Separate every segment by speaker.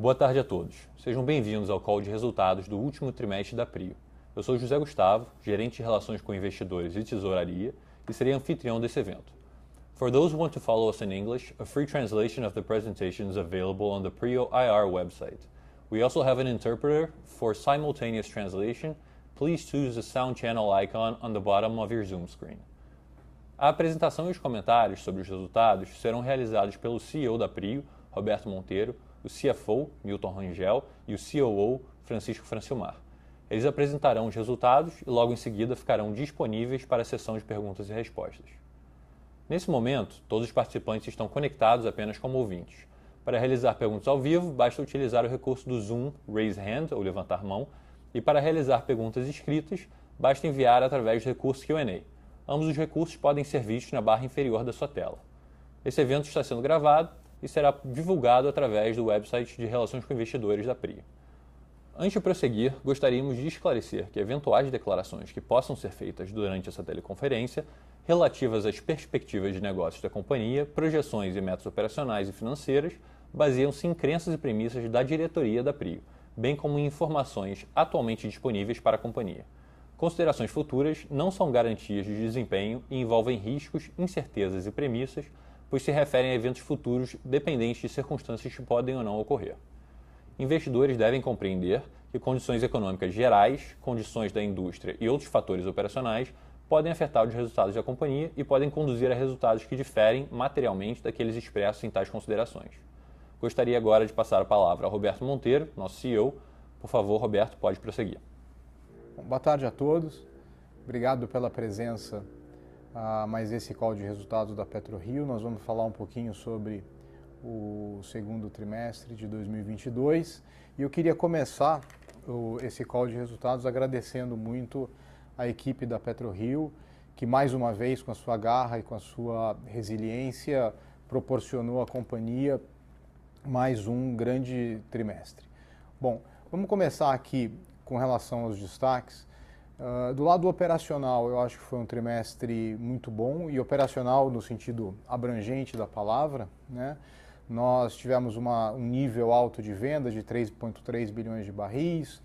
Speaker 1: Boa tarde a todos. Sejam bem-vindos ao call de resultados do último trimestre da Prio. Eu sou José Gustavo, gerente de relações com investidores e tesouraria, e serei anfitrião desse evento. For those who want to follow us in English, a free translation of the presentation is available on the Prio IR website. We also have an interpreter for simultaneous translation. Please choose the sound channel icon on the bottom of your Zoom screen. A apresentação e os comentários sobre os resultados serão realizados pelo CEO da Prio, Roberto Monteiro, o CFO, Milton Rangel, e o COO, Francisco Francilmar. Eles apresentarão os resultados e logo em seguida ficarão disponíveis para a sessão de perguntas e respostas. Nesse momento, todos os participantes estão conectados apenas como ouvintes. Para realizar perguntas ao vivo, basta utilizar o recurso do Zoom Raise Hand ou levantar mão, e para realizar perguntas escritas, basta enviar através do recurso Q&A. Ambos os recursos podem ser vistos na barra inferior da sua tela. Esse evento está sendo gravado e será divulgado através do website de Relações com Investidores da PRI. Antes de prosseguir, gostaríamos de esclarecer que eventuais declarações que possam ser feitas durante essa teleconferência, relativas às perspectivas de negócios da companhia, projeções e metas operacionais e financeiras, baseiam-se em crenças e premissas da diretoria da PRIO, bem como em informações atualmente disponíveis para a companhia. Considerações futuras não são garantias de desempenho e envolvem riscos, incertezas e premissas pois se referem a eventos futuros dependentes de circunstâncias que podem ou não ocorrer. Investidores devem compreender que condições econômicas gerais, condições da indústria e outros fatores operacionais podem afetar os resultados da companhia e podem conduzir a resultados que diferem materialmente daqueles expressos em tais considerações. Gostaria agora de passar a palavra ao Roberto Monteiro, nosso CEO. Por favor, Roberto, pode prosseguir.
Speaker 2: Boa tarde a todos. Obrigado pela presença a mais esse call de resultados da PetroRio. Nós vamos falar um pouquinho sobre o segundo trimestre de 2022 e eu queria começar o, esse call de resultados agradecendo muito a equipe da PetroRio que mais uma vez com a sua garra e com a sua resiliência proporcionou à companhia mais um grande trimestre. Bom, vamos começar aqui com relação aos destaques. Uh, do lado operacional, eu acho que foi um trimestre muito bom e operacional no sentido abrangente da palavra. Né? Nós tivemos uma, um nível alto de venda de 3,3 bilhões de barris,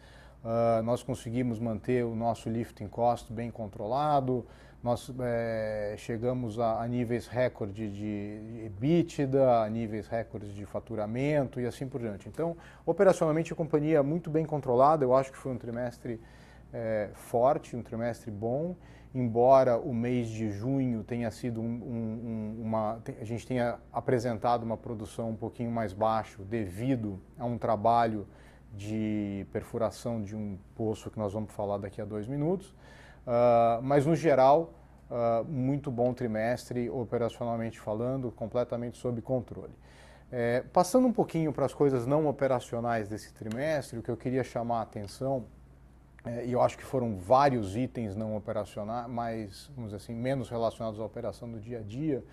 Speaker 2: uh, nós conseguimos manter o nosso lifting cost bem controlado, nós é, chegamos a, a, níveis recorde de EBITDA, a níveis recordes de faturamento e assim por diante. Então, operacionalmente, a companhia muito bem controlada, eu acho que foi um trimestre é, forte, um trimestre bom, embora o mês de junho tenha sido um, um, uma. A gente tenha apresentado uma produção um pouquinho mais baixa devido a um trabalho de perfuração de um poço que nós vamos falar daqui a dois minutos. Uh, mas, no geral, uh, muito bom trimestre, operacionalmente falando, completamente sob controle. É, passando um pouquinho para as coisas não operacionais desse trimestre, o que eu queria chamar a atenção e eu acho que foram vários itens não operacionais, mais, vamos dizer assim, menos relacionados à operação do dia a dia.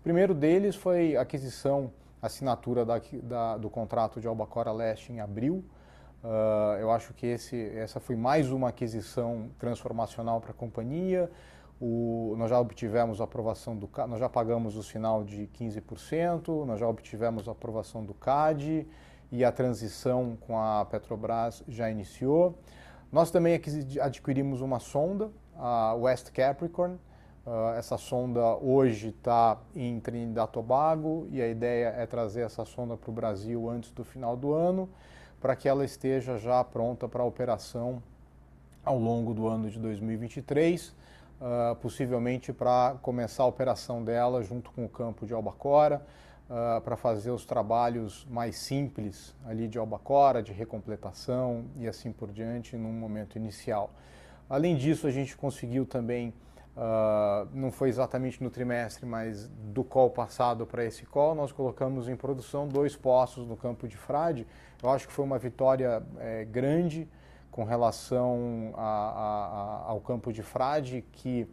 Speaker 2: O primeiro deles foi a aquisição, assinatura da, da, do contrato de Albacora Leste em abril. Uh, eu acho que esse, essa foi mais uma aquisição transformacional para a companhia. O, nós já obtivemos a aprovação do nós já pagamos o sinal de 15%, nós já obtivemos a aprovação do CAD e a transição com a Petrobras já iniciou. Nós também adquirimos uma sonda, a West Capricorn. Uh, essa sonda hoje está em Trinidad Tobago e a ideia é trazer essa sonda para o Brasil antes do final do ano, para que ela esteja já pronta para operação ao longo do ano de 2023, uh, ah, possivelmente para começar a operação dela junto com o campo de Albacora uh, para fazer os trabalhos mais simples ali de albacora, de recompletação e assim por diante num momento inicial. Além disso, a gente conseguiu também, uh, não foi exatamente no trimestre, mas do call passado para esse call, nós colocamos em produção dois poços no campo de Frade. Eu acho que foi uma vitória é, grande com relação a, a, a, ao campo de Frade, que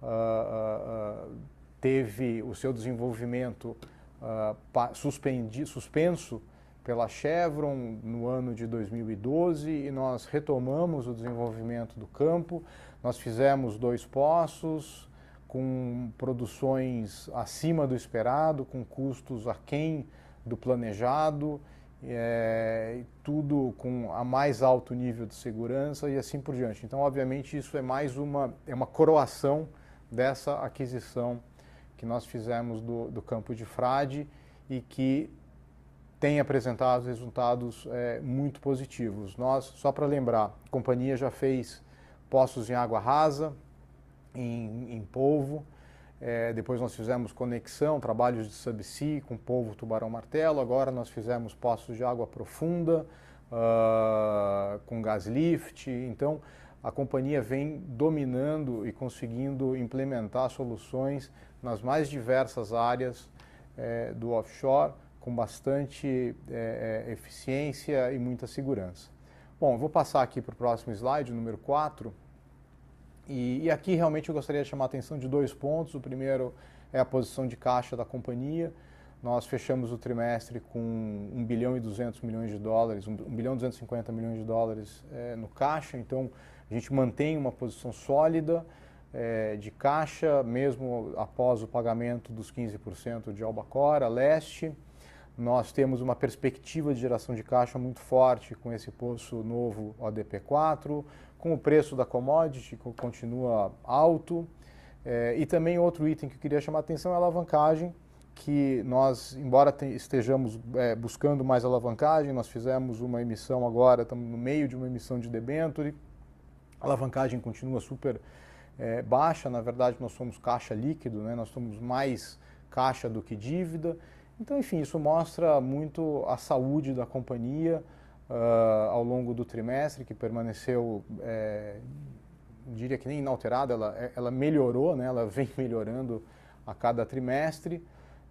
Speaker 2: uh, teve o seu desenvolvimento uh, suspendi, suspenso pela Chevron no ano de 2012 e nós retomamos o desenvolvimento do campo. Nós fizemos dois poços com produções acima do esperado, com custos aquém do planejado é, tudo com a mais alto nível de segurança e assim por diante. Então, obviamente, isso é mais uma, é uma coroação dessa aquisição que nós fizemos do, do campo de Frade e que tem apresentado resultados é, muito positivos. Nós, só para lembrar, a companhia já fez poços em água rasa, em, em polvo, é, depois nós fizemos conexão, trabalhos de subsea com polvo, tubarão, martelo. Agora nós fizemos poços de água profunda, uh, com gas lift. Então a companhia vem dominando e conseguindo implementar soluções nas mais diversas áreas é, do offshore, com bastante é, eficiência e muita segurança. Bom, vou passar aqui para o próximo slide, número 4. E, e, aqui realmente eu gostaria de chamar a atenção de dois pontos. O primeiro é a posição de caixa da companhia. Nós fechamos o trimestre com 1 bilhão e 200 milhões de dólares, 1 bilhão e 250 milhões de dólares é, no caixa. Então, a gente mantém uma posição sólida é, de caixa, mesmo após o pagamento dos 15% de Albacora, Leste. Nós temos uma perspectiva de geração de caixa muito forte com esse poço novo ODP4, com o preço da commodity que continua alto. É, e também outro item que eu queria chamar a atenção é a alavancagem, que nós, embora estejamos é, buscando mais alavancagem, nós fizemos uma emissão agora, estamos no meio de uma emissão de debenture, a alavancagem continua super é, baixa, na verdade nós somos caixa líquido, né? nós somos mais caixa do que dívida, então enfim, isso mostra muito a saúde da companhia, uh, ao longo do trimestre, que permaneceu, é, diria que nem inalterada, ela, é, ela melhorou, né? ela vem melhorando a cada trimestre,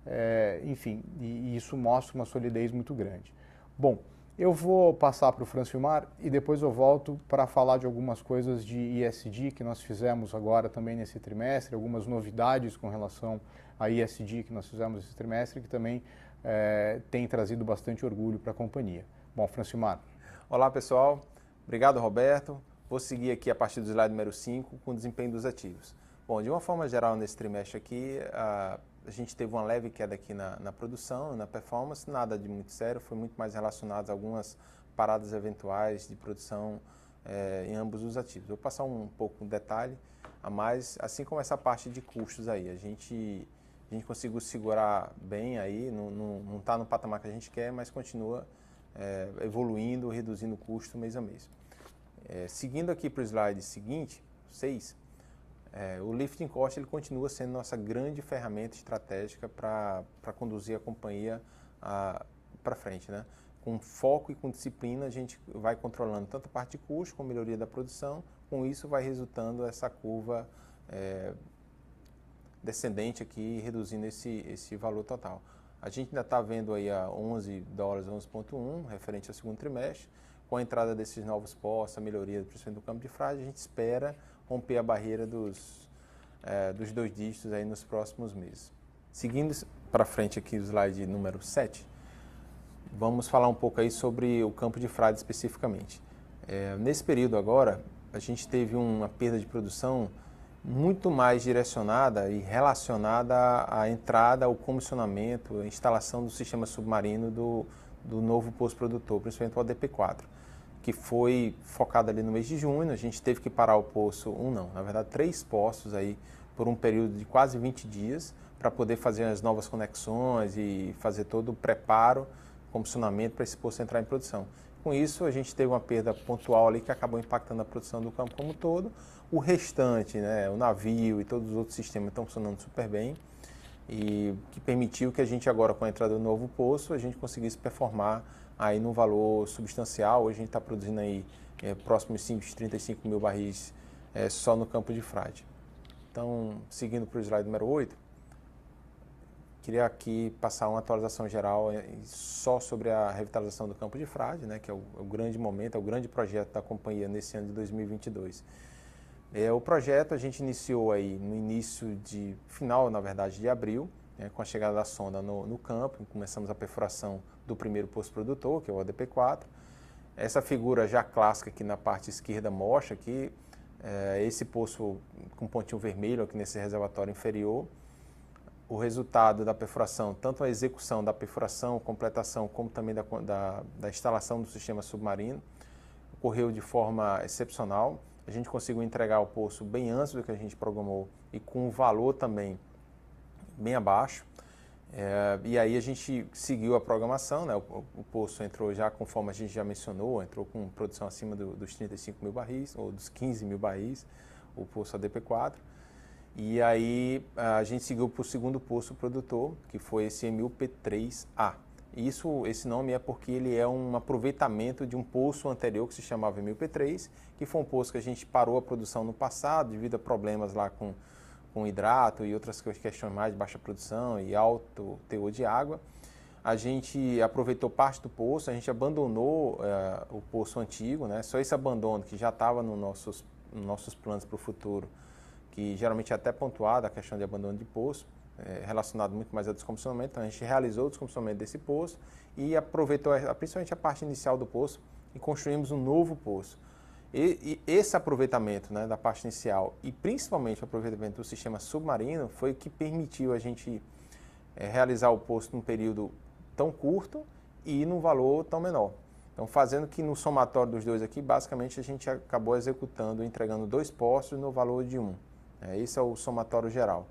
Speaker 2: é, enfim, e, e, isso mostra uma solidez muito grande. Bom, eu vou passar para o Francilmar e depois eu volto para falar de algumas coisas de ISD que nós fizemos agora também nesse trimestre, algumas novidades com relação a ISD que nós fizemos esse trimestre, que também é, tem trazido bastante orgulho para a companhia. Bom, Francimar.
Speaker 3: Olá, pessoal. Obrigado, Roberto. Vou seguir aqui a partir do slide número 5 com o desempenho dos ativos. Bom, de uma forma geral, nesse trimestre aqui, a, a gente teve uma leve queda aqui na, na produção, na performance, nada de muito sério, foi muito mais relacionado a algumas paradas eventuais de produção é, em ambos os ativos. Vou passar um pouco de detalhe a mais, assim como essa parte de custos aí. A gente, a gente conseguiu segurar bem aí, não está no patamar que a gente quer, mas continua é, evoluindo, reduzindo o custo mês a mês. É, seguindo aqui para o slide seguinte, 6, é, o lifting cost ele continua sendo nossa grande ferramenta estratégica para conduzir a companhia para frente. Né? Com foco e com disciplina, a gente vai controlando tanto a parte de custo como melhoria da produção. Com isso, vai resultando essa curva é, descendente aqui, reduzindo esse, esse valor total. A gente ainda está vendo aí a 11 dólares, 11.1, referente ao segundo trimestre. Com a entrada desses novos postos, a melhoria principalmente do campo de frade, a gente espera romper a barreira dos, é, dos dois dígitos aí nos próximos meses. Seguindo para frente aqui o slide número 7, vamos falar um pouco aí sobre o campo de frade especificamente. É, nesse período agora, a gente teve uma perda de produção muito mais direcionada e relacionada à entrada, ao comissionamento, à instalação do sistema submarino do, do novo posto produtor, principalmente o ADP4, que foi focado ali no mês de junho. A gente teve que parar o poço, um não, na verdade três postos aí por um período de quase 20 dias para poder fazer as novas conexões e fazer todo o preparo, comissionamento para esse posto entrar em produção. Com isso, a gente teve uma perda pontual ali que acabou impactando a produção do campo como um todo, o restante, né, o navio e todos os outros sistemas estão funcionando super bem e que permitiu que a gente agora, com a entrada do novo poço, a gente conseguisse performar aí num valor substancial. Hoje a gente está produzindo aí é, próximo de 35 mil barris é, só no campo de frade. Então, seguindo para o slide número 8, queria aqui passar uma atualização geral é, só sobre a revitalização do campo de frade, né, que é o, é o grande momento, é o grande projeto da companhia nesse ano de 2022. É, o projeto a gente iniciou aí no início de, final na verdade, de abril, né, com a chegada da sonda no, no, campo, começamos a perfuração do primeiro posto produtor, que é o ADP4. Essa figura já clássica aqui na parte esquerda mostra que é, esse poço com pontinho vermelho aqui nesse reservatório inferior, o resultado da perfuração, tanto a execução da perfuração, completação, como também da, da, da instalação do sistema submarino, ocorreu de forma excepcional. A gente conseguiu entregar o poço bem antes do que a gente programou e com um valor também bem abaixo. É, e aí a gente seguiu a programação, né? o, o, poço entrou já conforme a gente já mencionou, entrou com produção acima do, dos 35 mil barris, ou dos 15 mil barris, o poço ADP4. E aí a gente seguiu para o segundo poço produtor, que foi esse MUP3A. Isso, esse nome é porque ele é um aproveitamento de um poço anterior que se chamava MUP3, que foi um poço que a gente parou a produção no passado devido a problemas lá com, com hidrato e outras questões mais de baixa produção e alto teor de água. A gente aproveitou parte do poço, a gente abandonou uh, o poço antigo, né? só esse abandono que já estava nos nossos, nos nossos planos para o futuro que geralmente é até pontuada a questão de abandono de poço, é, relacionado muito mais ao descomissionamento. Então a gente realizou o descomissionamento desse poço e aproveitou principalmente a parte inicial do poço e construímos um novo poço. E, e esse aproveitamento né, da parte inicial e principalmente o aproveitamento do sistema submarino foi o que permitiu a gente é, realizar o poço num período tão curto e num valor tão menor. Então, fazendo que no somatório dos dois aqui, basicamente a gente acabou executando, entregando dois postos no valor de um. É, esse é o somatório geral.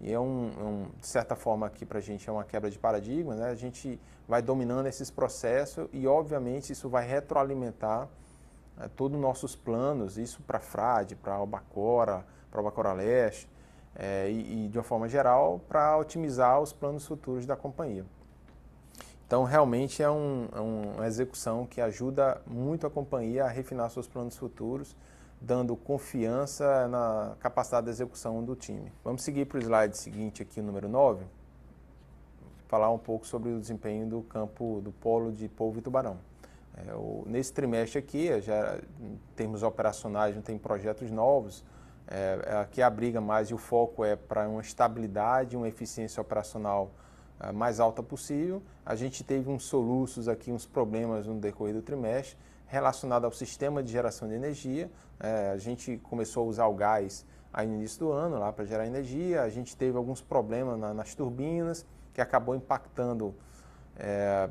Speaker 3: E é um, é um de certa forma aqui para a gente é uma quebra de paradigma, né? A gente vai dominando esses processos e obviamente isso vai retroalimentar é, todos os nossos planos, isso para Frade, para Albacora, para Albacora Leste é, e, e, de uma forma geral para otimizar os planos futuros da companhia. Então realmente é, um, é uma execução que ajuda muito a companhia a refinar seus planos futuros dando confiança na capacidade de execução do time. Vamos seguir para o slide seguinte aqui, o número 9, falar um pouco sobre o desempenho do campo do polo de polvo e tubarão. É, o, nesse trimestre aqui, já em termos operacionais, não tem projetos novos, é, é aqui a briga mais e o foco é para uma estabilidade, uma eficiência operacional é, mais alta possível. A gente teve uns soluços aqui, uns problemas no decorrer do trimestre, relacionado ao sistema de geração de energia. É, a gente começou a usar o gás aí no início do ano lá para gerar energia. A gente teve alguns problemas na, nas turbinas que acabou impactando é,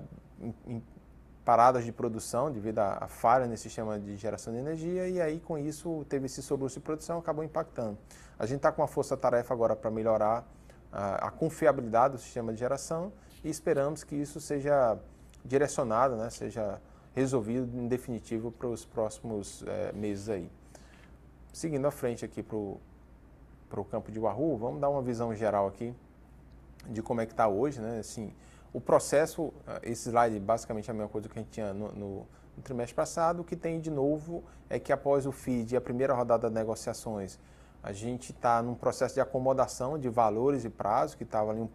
Speaker 3: paradas de produção devido à, falha nesse sistema de geração de energia e aí com isso teve esse soluço de produção acabou impactando. A gente está com uma força-tarefa agora para melhorar a, a confiabilidade do sistema de geração e esperamos que isso seja direcionado, né, seja resolvido em definitivo para os próximos é, meses aí. Seguindo à frente aqui para o campo de Wahoo, vamos dar uma visão geral aqui de como é que está hoje, né? Assim, o processo, eh, esse slide basicamente é a mesma coisa que a gente tinha no, no, no trimestre passado, o que tem de novo é que após o FID e a primeira rodada de negociações, a gente está num processo de acomodação de valores e prazos, que estava ali um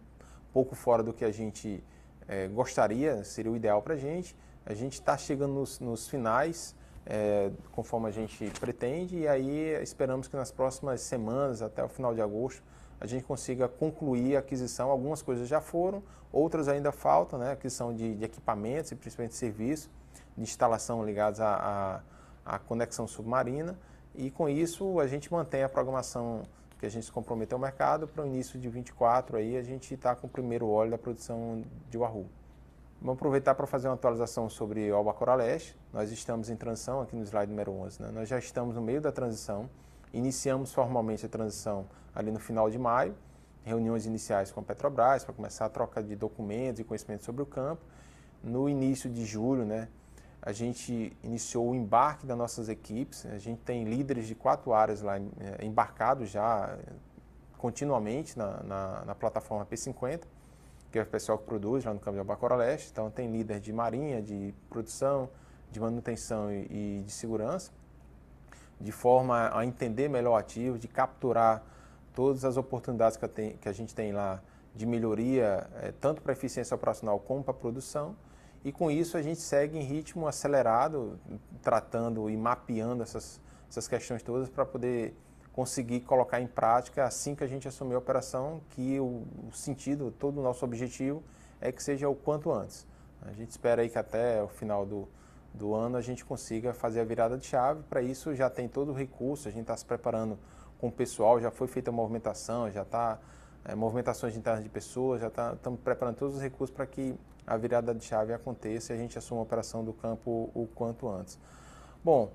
Speaker 3: pouco fora do que a gente é, gostaria, seria o ideal para a gente. A gente está chegando nos, nos finais, é, conforme a gente pretende, e aí esperamos que nas próximas semanas, até o final de agosto, a gente consiga concluir a aquisição. Algumas coisas já foram, outras ainda faltam, né? aquisição de, de equipamentos e principalmente serviços de instalação ligados à, à, à conexão submarina. E com isso a gente mantém a programação que a gente se comprometeu ao mercado para o início de 24 aí a gente está com o primeiro óleo da produção de Wahoo. Vamos aproveitar para fazer uma atualização sobre o Albacora Leste. Nós estamos em transição aqui no slide número 11. Né? Nós já estamos no meio da transição. Iniciamos formalmente a transição ali no final de maio. Reuniões iniciais com a Petrobras para começar a troca de documentos e conhecimentos sobre o campo. No início de julho, né, a gente iniciou o embarque das nossas equipes. A gente tem líderes de quatro áreas lá eh, embarcados já eh, continuamente na, na, na plataforma P50 que é o pessoal que produz lá no campo de Albacora Leste. Então tem líder de marinha, de produção, de manutenção e, e de segurança, de forma a entender melhor o ativo, de capturar todas as oportunidades que a, tem, que a gente tem lá de melhoria, é, tanto para eficiência operacional como para produção. E com isso a gente segue em ritmo acelerado, tratando e mapeando essas, essas questões todas para poder conseguir colocar em prática assim que a gente assumir a operação, que o, o sentido, todo o nosso objetivo é que seja o quanto antes. A gente espera aí que até o final do, do ano a gente consiga fazer a virada de chave. Para isso já tem todo o recurso, a gente está se preparando com o pessoal, já foi feita a movimentação, já está é, movimentações internas de pessoas, já estamos tá, preparando todos os recursos para que a virada de chave aconteça e a gente assuma a operação do campo o quanto antes. Bom,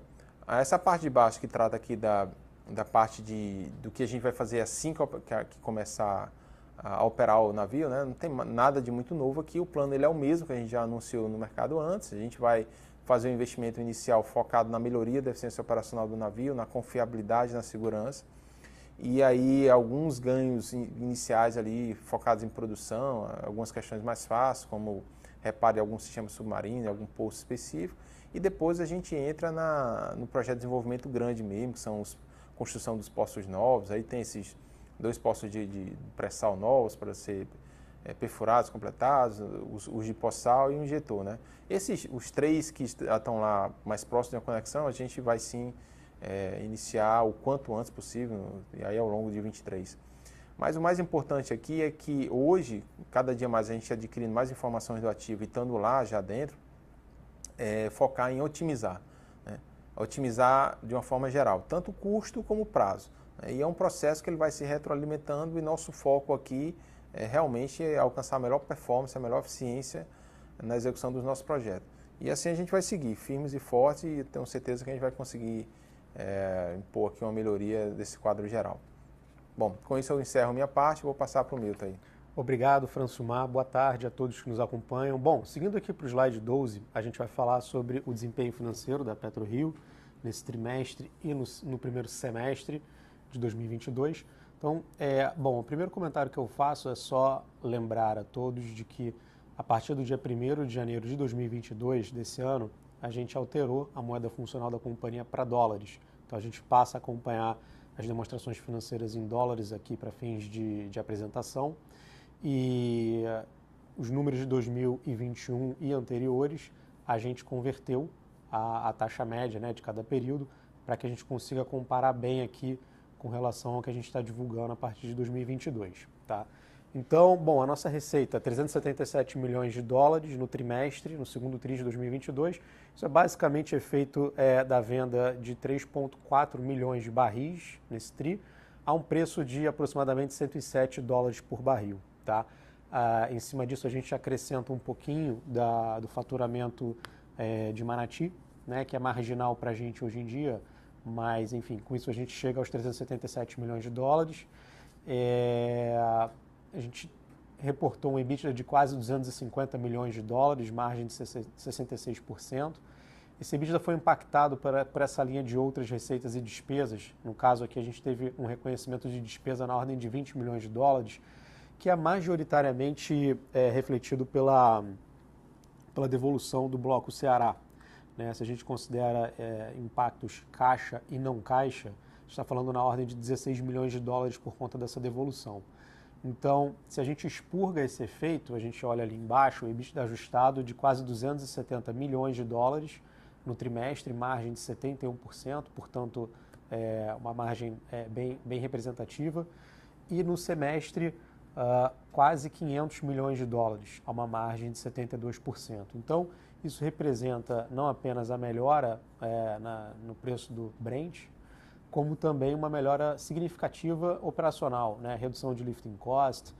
Speaker 3: essa parte de baixo que trata aqui da, da parte de, do que a gente vai fazer assim que, que começar a operar o navio, né? não tem nada de muito novo aqui, o plano ele é o mesmo que a gente já anunciou no mercado antes, a gente vai fazer um investimento inicial focado na melhoria da eficiência operacional do navio, na confiabilidade, na segurança, e aí alguns ganhos iniciais ali focados em produção, algumas questões mais fáceis, como reparo de algum sistema submarino, algum poço específico, e depois a gente entra na, no projeto de desenvolvimento grande mesmo, que são a construção dos poços novos, aí tem esses dois poços de, de pré-sal novos para ser é, perfurados, completados, os, os de pós-sal e um injetor, né? Esses, os três que estão lá mais próximos da conexão, a gente vai sim é, iniciar o quanto antes possível, e aí ao longo de 23. Mas o mais importante aqui é que hoje, cada dia mais a gente adquirindo mais informações do ativo e estando lá já dentro, é, focar em otimizar. Né? Otimizar de uma forma geral, tanto o custo como o prazo. Né? E é um processo que ele vai se retroalimentando e nosso foco aqui é realmente alcançar a melhor performance, a melhor eficiência na execução dos nossos projetos. E assim a gente vai seguir, firmes e fortes, e tenho certeza que a gente vai conseguir é, impor aqui uma melhoria desse quadro geral. Bom, com isso eu encerro minha parte, vou passar para o Milton aí.
Speaker 4: Obrigado, Fransumar. Boa tarde a todos que nos acompanham. Bom, seguindo aqui para o slide 12, a gente vai falar sobre o desempenho financeiro da PetroRio nesse trimestre e no, no primeiro semestre de 2022. Então, é, bom, o primeiro comentário que eu faço é só lembrar a todos de que a partir do dia 1 de janeiro de 2022, desse ano, a gente alterou a moeda funcional da companhia para dólares. Então, a gente passa a acompanhar as demonstrações financeiras em dólares aqui para fins de, de apresentação e uh, os números de 2021 e anteriores a gente converteu a, a taxa média né, de cada período para que a gente consiga comparar bem aqui com relação ao que a gente está divulgando a partir de 2022. Tá? Então, bom, a nossa receita é 377 milhões de dólares no trimestre, no segundo trimestre de 2022. Isso é basicamente efeito é, da venda de 3,4 milhões de barris nesse tri, a um preço de aproximadamente 107 dólares por barril. Tá? Ah, em cima disso, a gente acrescenta um pouquinho da, do faturamento é, de Manati, né, que é marginal para a gente hoje em dia, mas enfim, com isso a gente chega aos 377 milhões de dólares. É, a gente reportou um EBITDA de quase 250 milhões de dólares, margem de 66%. Esse EBITDA foi impactado por, por essa linha de outras receitas e despesas. No caso aqui, a gente teve um reconhecimento de despesa na ordem de 20 milhões de dólares, que é majoritariamente é, refletido pela, pela devolução do Bloco Ceará. Né? Se a gente considera é, impactos caixa e não caixa, está falando na ordem de 16 milhões de dólares por conta dessa devolução. Então, se a gente expurga esse efeito, a gente olha ali embaixo, o EBITDA ajustado de quase 270 milhões de dólares no trimestre, margem de 71%, portanto, é uma margem é, bem, bem representativa. E no semestre, uh, quase 500 milhões de dólares, a uma margem de 72%. Então, isso representa não apenas a melhora é, na, no preço do Brent, como também uma melhora significativa operacional, né? redução de lifting cost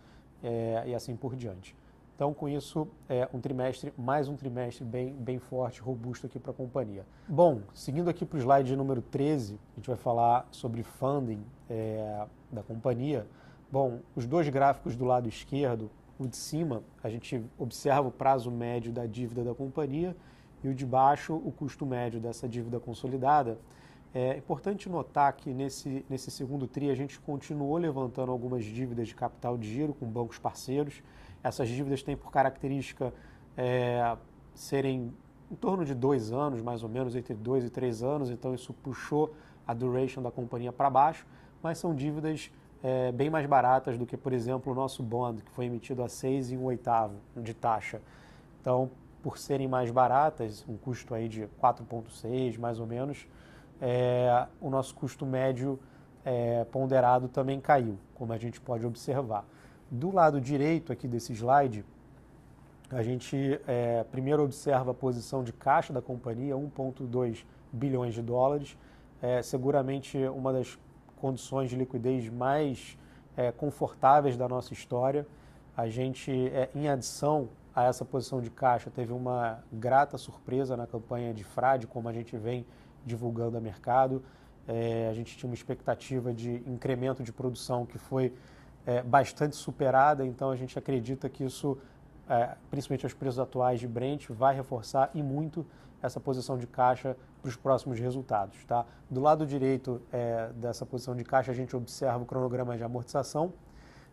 Speaker 4: é, e assim por diante. Então, com isso, é um trimestre, mais um trimestre bem, bem forte, robusto aqui para a companhia. Bom, seguindo aqui para o slide número 13, a gente vai falar sobre funding é, da companhia. Bom, os dois gráficos do lado esquerdo, o de cima, a gente observa o prazo médio da dívida da companhia e o de baixo, o custo médio dessa dívida consolidada. É importante notar que nesse, nesse segundo TRI a gente continuou levantando algumas dívidas de capital de giro com bancos parceiros. Essas dívidas têm por característica é, serem em torno de dois anos, mais ou menos, entre dois e três anos, então isso puxou a duration da companhia para baixo, mas são dívidas é, bem mais baratas do que, por exemplo, o nosso bond, que foi emitido a 6 e um oitavo de taxa. Então, por serem mais baratas, um custo aí de 4,6 mais ou menos, é, o nosso custo médio é, ponderado também caiu, como a gente pode observar. Do lado direito aqui desse slide, a gente é, primeiro observa a posição de caixa da companhia, 1,2 bilhões de dólares, é, seguramente uma das condições de liquidez mais é, confortáveis da nossa história. A gente, é, em adição a essa posição de caixa, teve uma grata surpresa na campanha de frade, como a gente vem divulgando a mercado. É, a gente tinha uma expectativa de incremento de produção que foi é, bastante superada, então a gente acredita que isso, é, principalmente aos preços atuais de Brent, vai reforçar e muito essa posição de caixa para os próximos resultados. Tá? Do lado direito é, dessa posição de caixa, a gente observa o cronograma de amortização.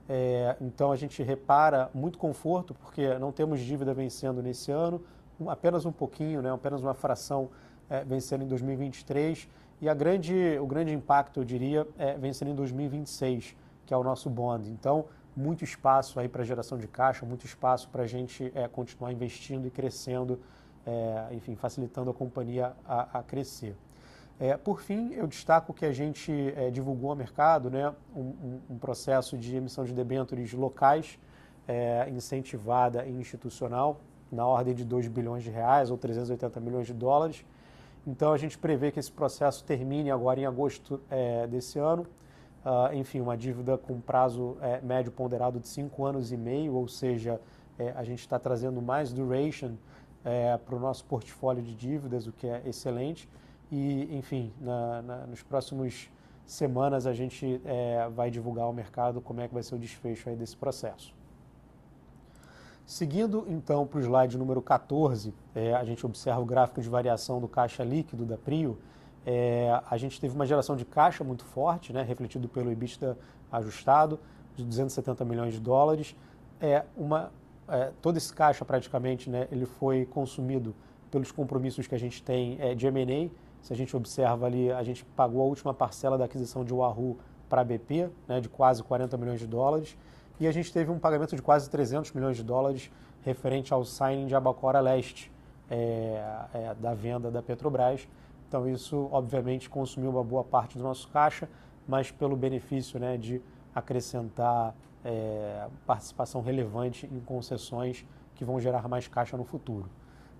Speaker 4: É, então a gente repara muito conforto, porque não temos dívida vencendo nesse ano, apenas um pouquinho, né, apenas uma fração é, em 2023. E a grande, o grande impacto, eu diria, é vencendo em 2026, que é o nosso bond. Então, muito espaço aí para geração de caixa, muito espaço para a gente é, continuar investindo e crescendo, é, enfim, facilitando a companhia a, a crescer. É, por fim, eu destaco que a gente é, divulgou ao mercado né, um, um, um, processo de emissão de debêntures locais, é, incentivada e institucional, na ordem de 2 bilhões de reais ou 380 milhões de dólares. Então, a gente prevê que esse processo termine agora em agosto é, desse ano. Uh, enfim, uma dívida com prazo é, médio ponderado de 5 anos e meio, ou seja, é, a gente está trazendo mais duration para o nosso portfólio de dívidas, o que é excelente. E, enfim, na, na, nos próximos semanas a gente é, vai divulgar ao mercado como é que vai ser o desfecho aí desse processo. Seguindo então para o slide número 14, é, a gente observa o gráfico de variação do caixa líquido da Prio. É, a gente teve uma geração de caixa muito forte, né, refletido pelo EBITDA ajustado, de 270 milhões de dólares. É, uma, é, todo esse caixa praticamente né, ele foi consumido pelos compromissos que a gente tem é, de M&A, se a gente observa ali, a gente pagou a última parcela da aquisição de Wahoo para a BP, né, de quase 40 milhões de dólares, e a gente teve um pagamento de quase 300 milhões de dólares referente ao signing de Abacora Leste, é, é, da venda da Petrobras. Então isso, obviamente, consumiu uma boa parte do nosso caixa, mas pelo benefício né, de acrescentar é, participação relevante em concessões que vão gerar mais caixa no futuro.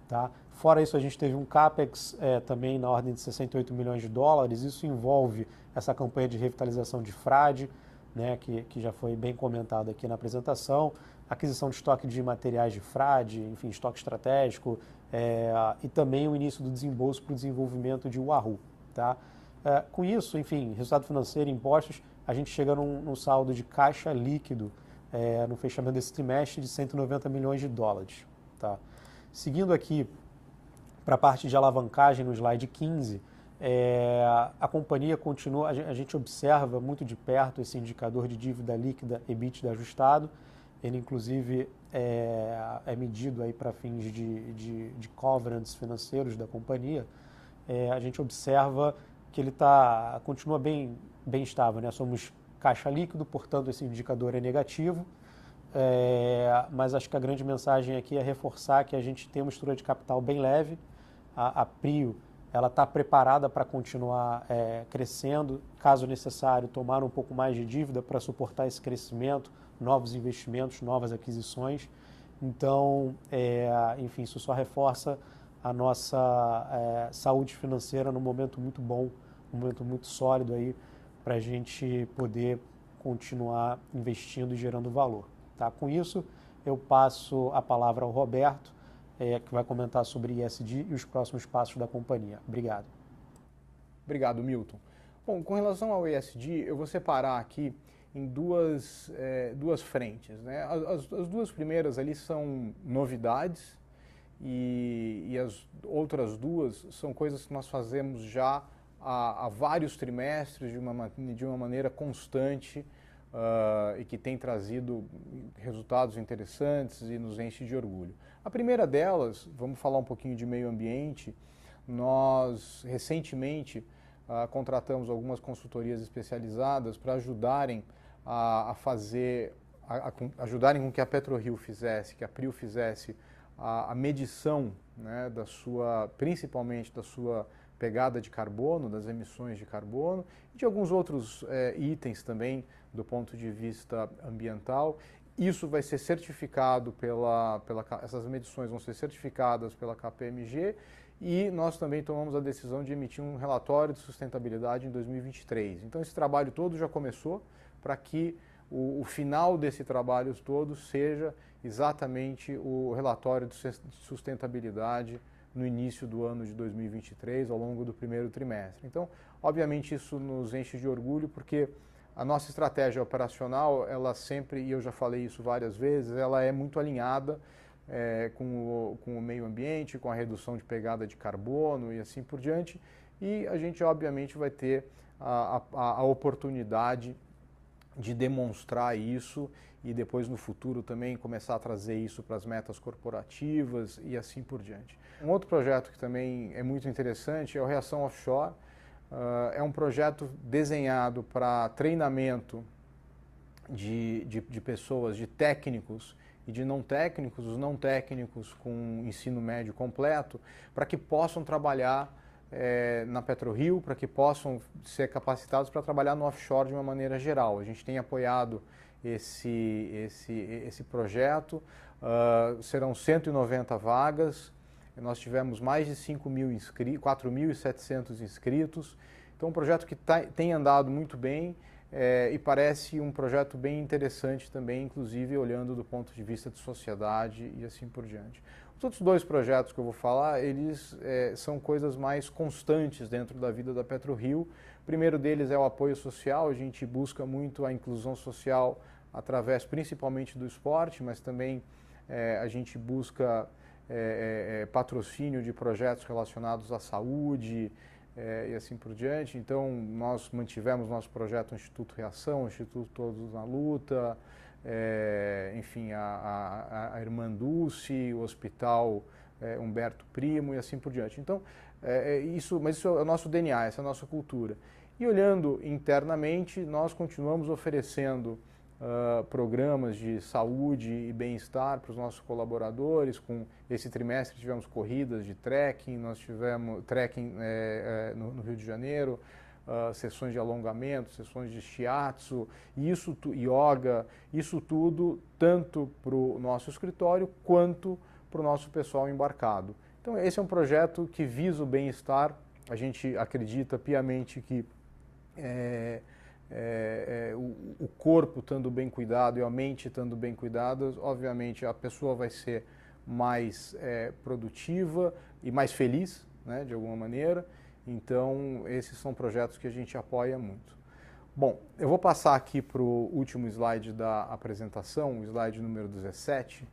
Speaker 4: Tá? Fora isso, a gente teve um CAPEX é, também na ordem de 68 milhões de dólares. Isso envolve essa campanha de revitalização de frade, né, que, que já foi bem comentado aqui na apresentação, aquisição de estoque de materiais de frade, enfim, estoque estratégico, é, e também o início do desembolso para o desenvolvimento de Wahoo. Tá? É, com isso, enfim, resultado financeiro, impostos, a gente chega num, num saldo de caixa líquido é, no fechamento desse trimestre de 190 milhões de dólares. Tá? Seguindo aqui para a parte de alavancagem no slide 15, é, a companhia continua, a gente observa muito de perto esse indicador de dívida líquida EBITDA ajustado. Ele, inclusive, é, é medido aí para fins de, de, de, covenants financeiros da companhia. É, a gente observa que ele tá, continua bem, bem estável. Né? Somos caixa líquido, portanto, esse indicador é negativo. É, mas acho que a grande mensagem aqui é reforçar que a gente tem uma estrutura de capital bem leve. A, a Prio ela está preparada para continuar é, crescendo, caso necessário, tomar um pouco mais de dívida para suportar esse crescimento, novos investimentos, novas aquisições. Então, é, enfim, isso só reforça a nossa é, saúde financeira num momento muito bom, um momento muito sólido aí para a gente poder continuar investindo e gerando valor. Tá? Com isso, eu passo a palavra ao Roberto, é, que vai comentar sobre ISD e os próximos passos da companhia. Obrigado.
Speaker 2: Obrigado, Milton. Bom, com relação ao ESG, eu vou separar aqui em duas, é, duas frentes. Né? As, as, duas primeiras ali são novidades e, e, as outras duas são coisas que nós fazemos já há, há vários trimestres de uma, de uma maneira constante uh, e que tem trazido resultados interessantes e nos enche de orgulho. A primeira delas, vamos falar um pouquinho de meio ambiente, nós recentemente uh, contratamos algumas consultorias especializadas para ajudarem a, a fazer, a, a, ajudarem com que a PetroRio fizesse, que a Prio fizesse a, a medição né, da sua, principalmente da sua pegada de carbono, das emissões de carbono e de alguns outros é, itens também do ponto de vista ambiental. Isso vai ser certificado pela, pela. Essas medições vão ser certificadas pela KPMG e nós também tomamos a decisão de emitir um relatório de sustentabilidade em 2023. Então, esse trabalho todo já começou para que o, o final desse trabalho todo seja exatamente o relatório de sustentabilidade no início do ano de 2023, ao longo do primeiro trimestre. Então, obviamente, isso nos enche de orgulho, porque a nossa estratégia operacional, ela sempre, e eu já falei isso várias vezes, ela é muito alinhada é, com, o, com o meio ambiente, com a redução de pegada de carbono e assim por diante. E a gente, obviamente, vai ter a, a, a oportunidade de demonstrar isso e depois no futuro também começar a trazer isso para as metas corporativas e assim por diante. Um outro projeto que também é muito interessante é o Reação Offshore. Uh, é um projeto desenhado para treinamento de, de, de, pessoas, de técnicos e de não técnicos, os não técnicos com ensino médio completo, para que possam trabalhar é, na PetroRio, para que possam ser capacitados para trabalhar no offshore de uma maneira geral. A gente tem apoiado esse, esse, esse projeto, uh, serão 190 vagas, nós tivemos mais de 5 mil inscritos, 4.700 inscritos, então um projeto que tá, tem andado muito bem é, e parece um projeto bem interessante também, inclusive olhando do ponto de vista de sociedade e assim por diante. Os outros dois projetos que eu vou falar, eles é, são coisas mais constantes dentro da vida da PetroRio. O primeiro deles é o apoio social, a gente busca muito a inclusão social através principalmente do esporte, mas também é, a gente busca é, é, é patrocínio de projetos relacionados à saúde é, e assim por diante. Então, nós mantivemos nosso projeto Instituto Reação, Instituto Todos na Luta, é, enfim, a, a, a, Irmã Dulce, o Hospital é, Humberto Primo e assim por diante. Então, isso, mas isso é o nosso DNA, essa é a nossa cultura. E olhando internamente, nós continuamos oferecendo programas de saúde e bem-estar para os nossos colaboradores. Com esse trimestre tivemos corridas de trekking, nós tivemos trekking é, é, no, no Rio de Janeiro, uh, sessões de alongamento, sessões de shiatsu, isso yoga, isso tudo tanto para o nosso escritório quanto para o nosso pessoal embarcado. Então esse é um projeto que visa o bem-estar. A gente acredita piamente que é, é, é, o, o, corpo estando bem cuidado e a mente estando bem cuidadas, obviamente a pessoa vai ser mais é, produtiva e mais feliz, né, de alguma maneira. Então, esses são projetos que a gente apoia muito. Bom, eu vou passar aqui para o último slide da apresentação, o slide número 17,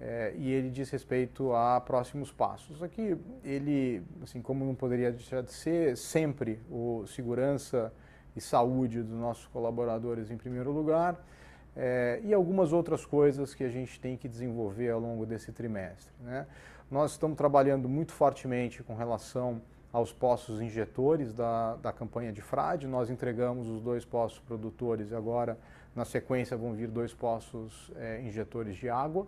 Speaker 2: é, e ele diz respeito a próximos passos. Aqui, ele, assim como não poderia deixar de ser, sempre o segurança e saúde dos nossos colaboradores em primeiro lugar, é, e algumas outras coisas que a gente tem que desenvolver ao longo desse trimestre. Né? Nós estamos trabalhando muito fortemente com relação aos postos injetores da, da campanha de frade. Nós entregamos os dois postos produtores e agora, na sequência, vão vir dois postos é, injetores de água.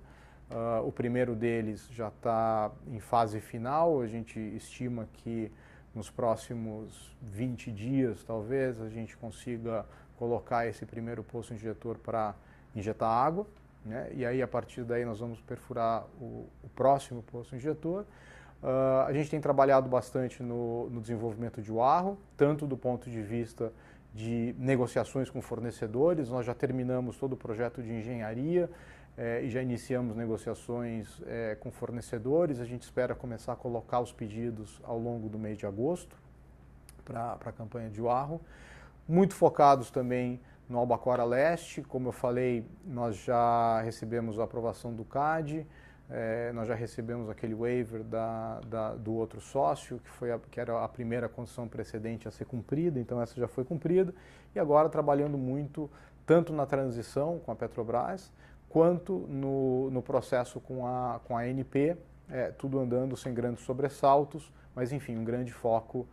Speaker 2: Uh, o primeiro deles já está em fase final, a gente estima que nos próximos 20 dias, talvez, a gente consiga colocar esse primeiro poço injetor para injetar água. Né? E aí, a partir daí, nós vamos perfurar o, o próximo poço injetor. Uh, a gente tem trabalhado bastante no, no, desenvolvimento de Warro, tanto do ponto de vista de negociações com fornecedores, nós já terminamos todo o projeto de engenharia eh, e já iniciamos negociações eh, com fornecedores, a gente espera começar a colocar os pedidos ao longo do mês de agosto para a campanha de Warro. Muito focados também no Albacora Leste, como eu falei, nós já recebemos a aprovação do CAD, é, nós já recebemos aquele waiver da, da, do outro sócio, que, foi a, que era a primeira condição precedente a ser cumprida, então essa já foi cumprida. E agora trabalhando muito, tanto na transição com a Petrobras, quanto no, no processo com a, com a ANP, é, tudo andando sem grandes sobressaltos, mas enfim, um grande foco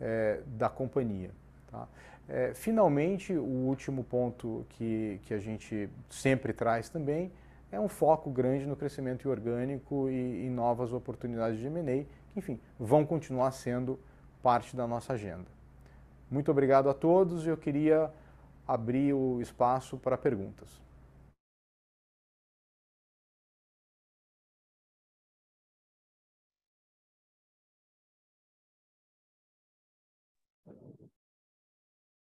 Speaker 2: é, da companhia. Tá? É, finalmente, o último ponto que, que a gente sempre traz também é um foco grande no crescimento orgânico e, em novas oportunidades de M&A, que, enfim, vão continuar sendo parte da nossa agenda. Muito obrigado a todos e eu queria abrir o espaço para perguntas.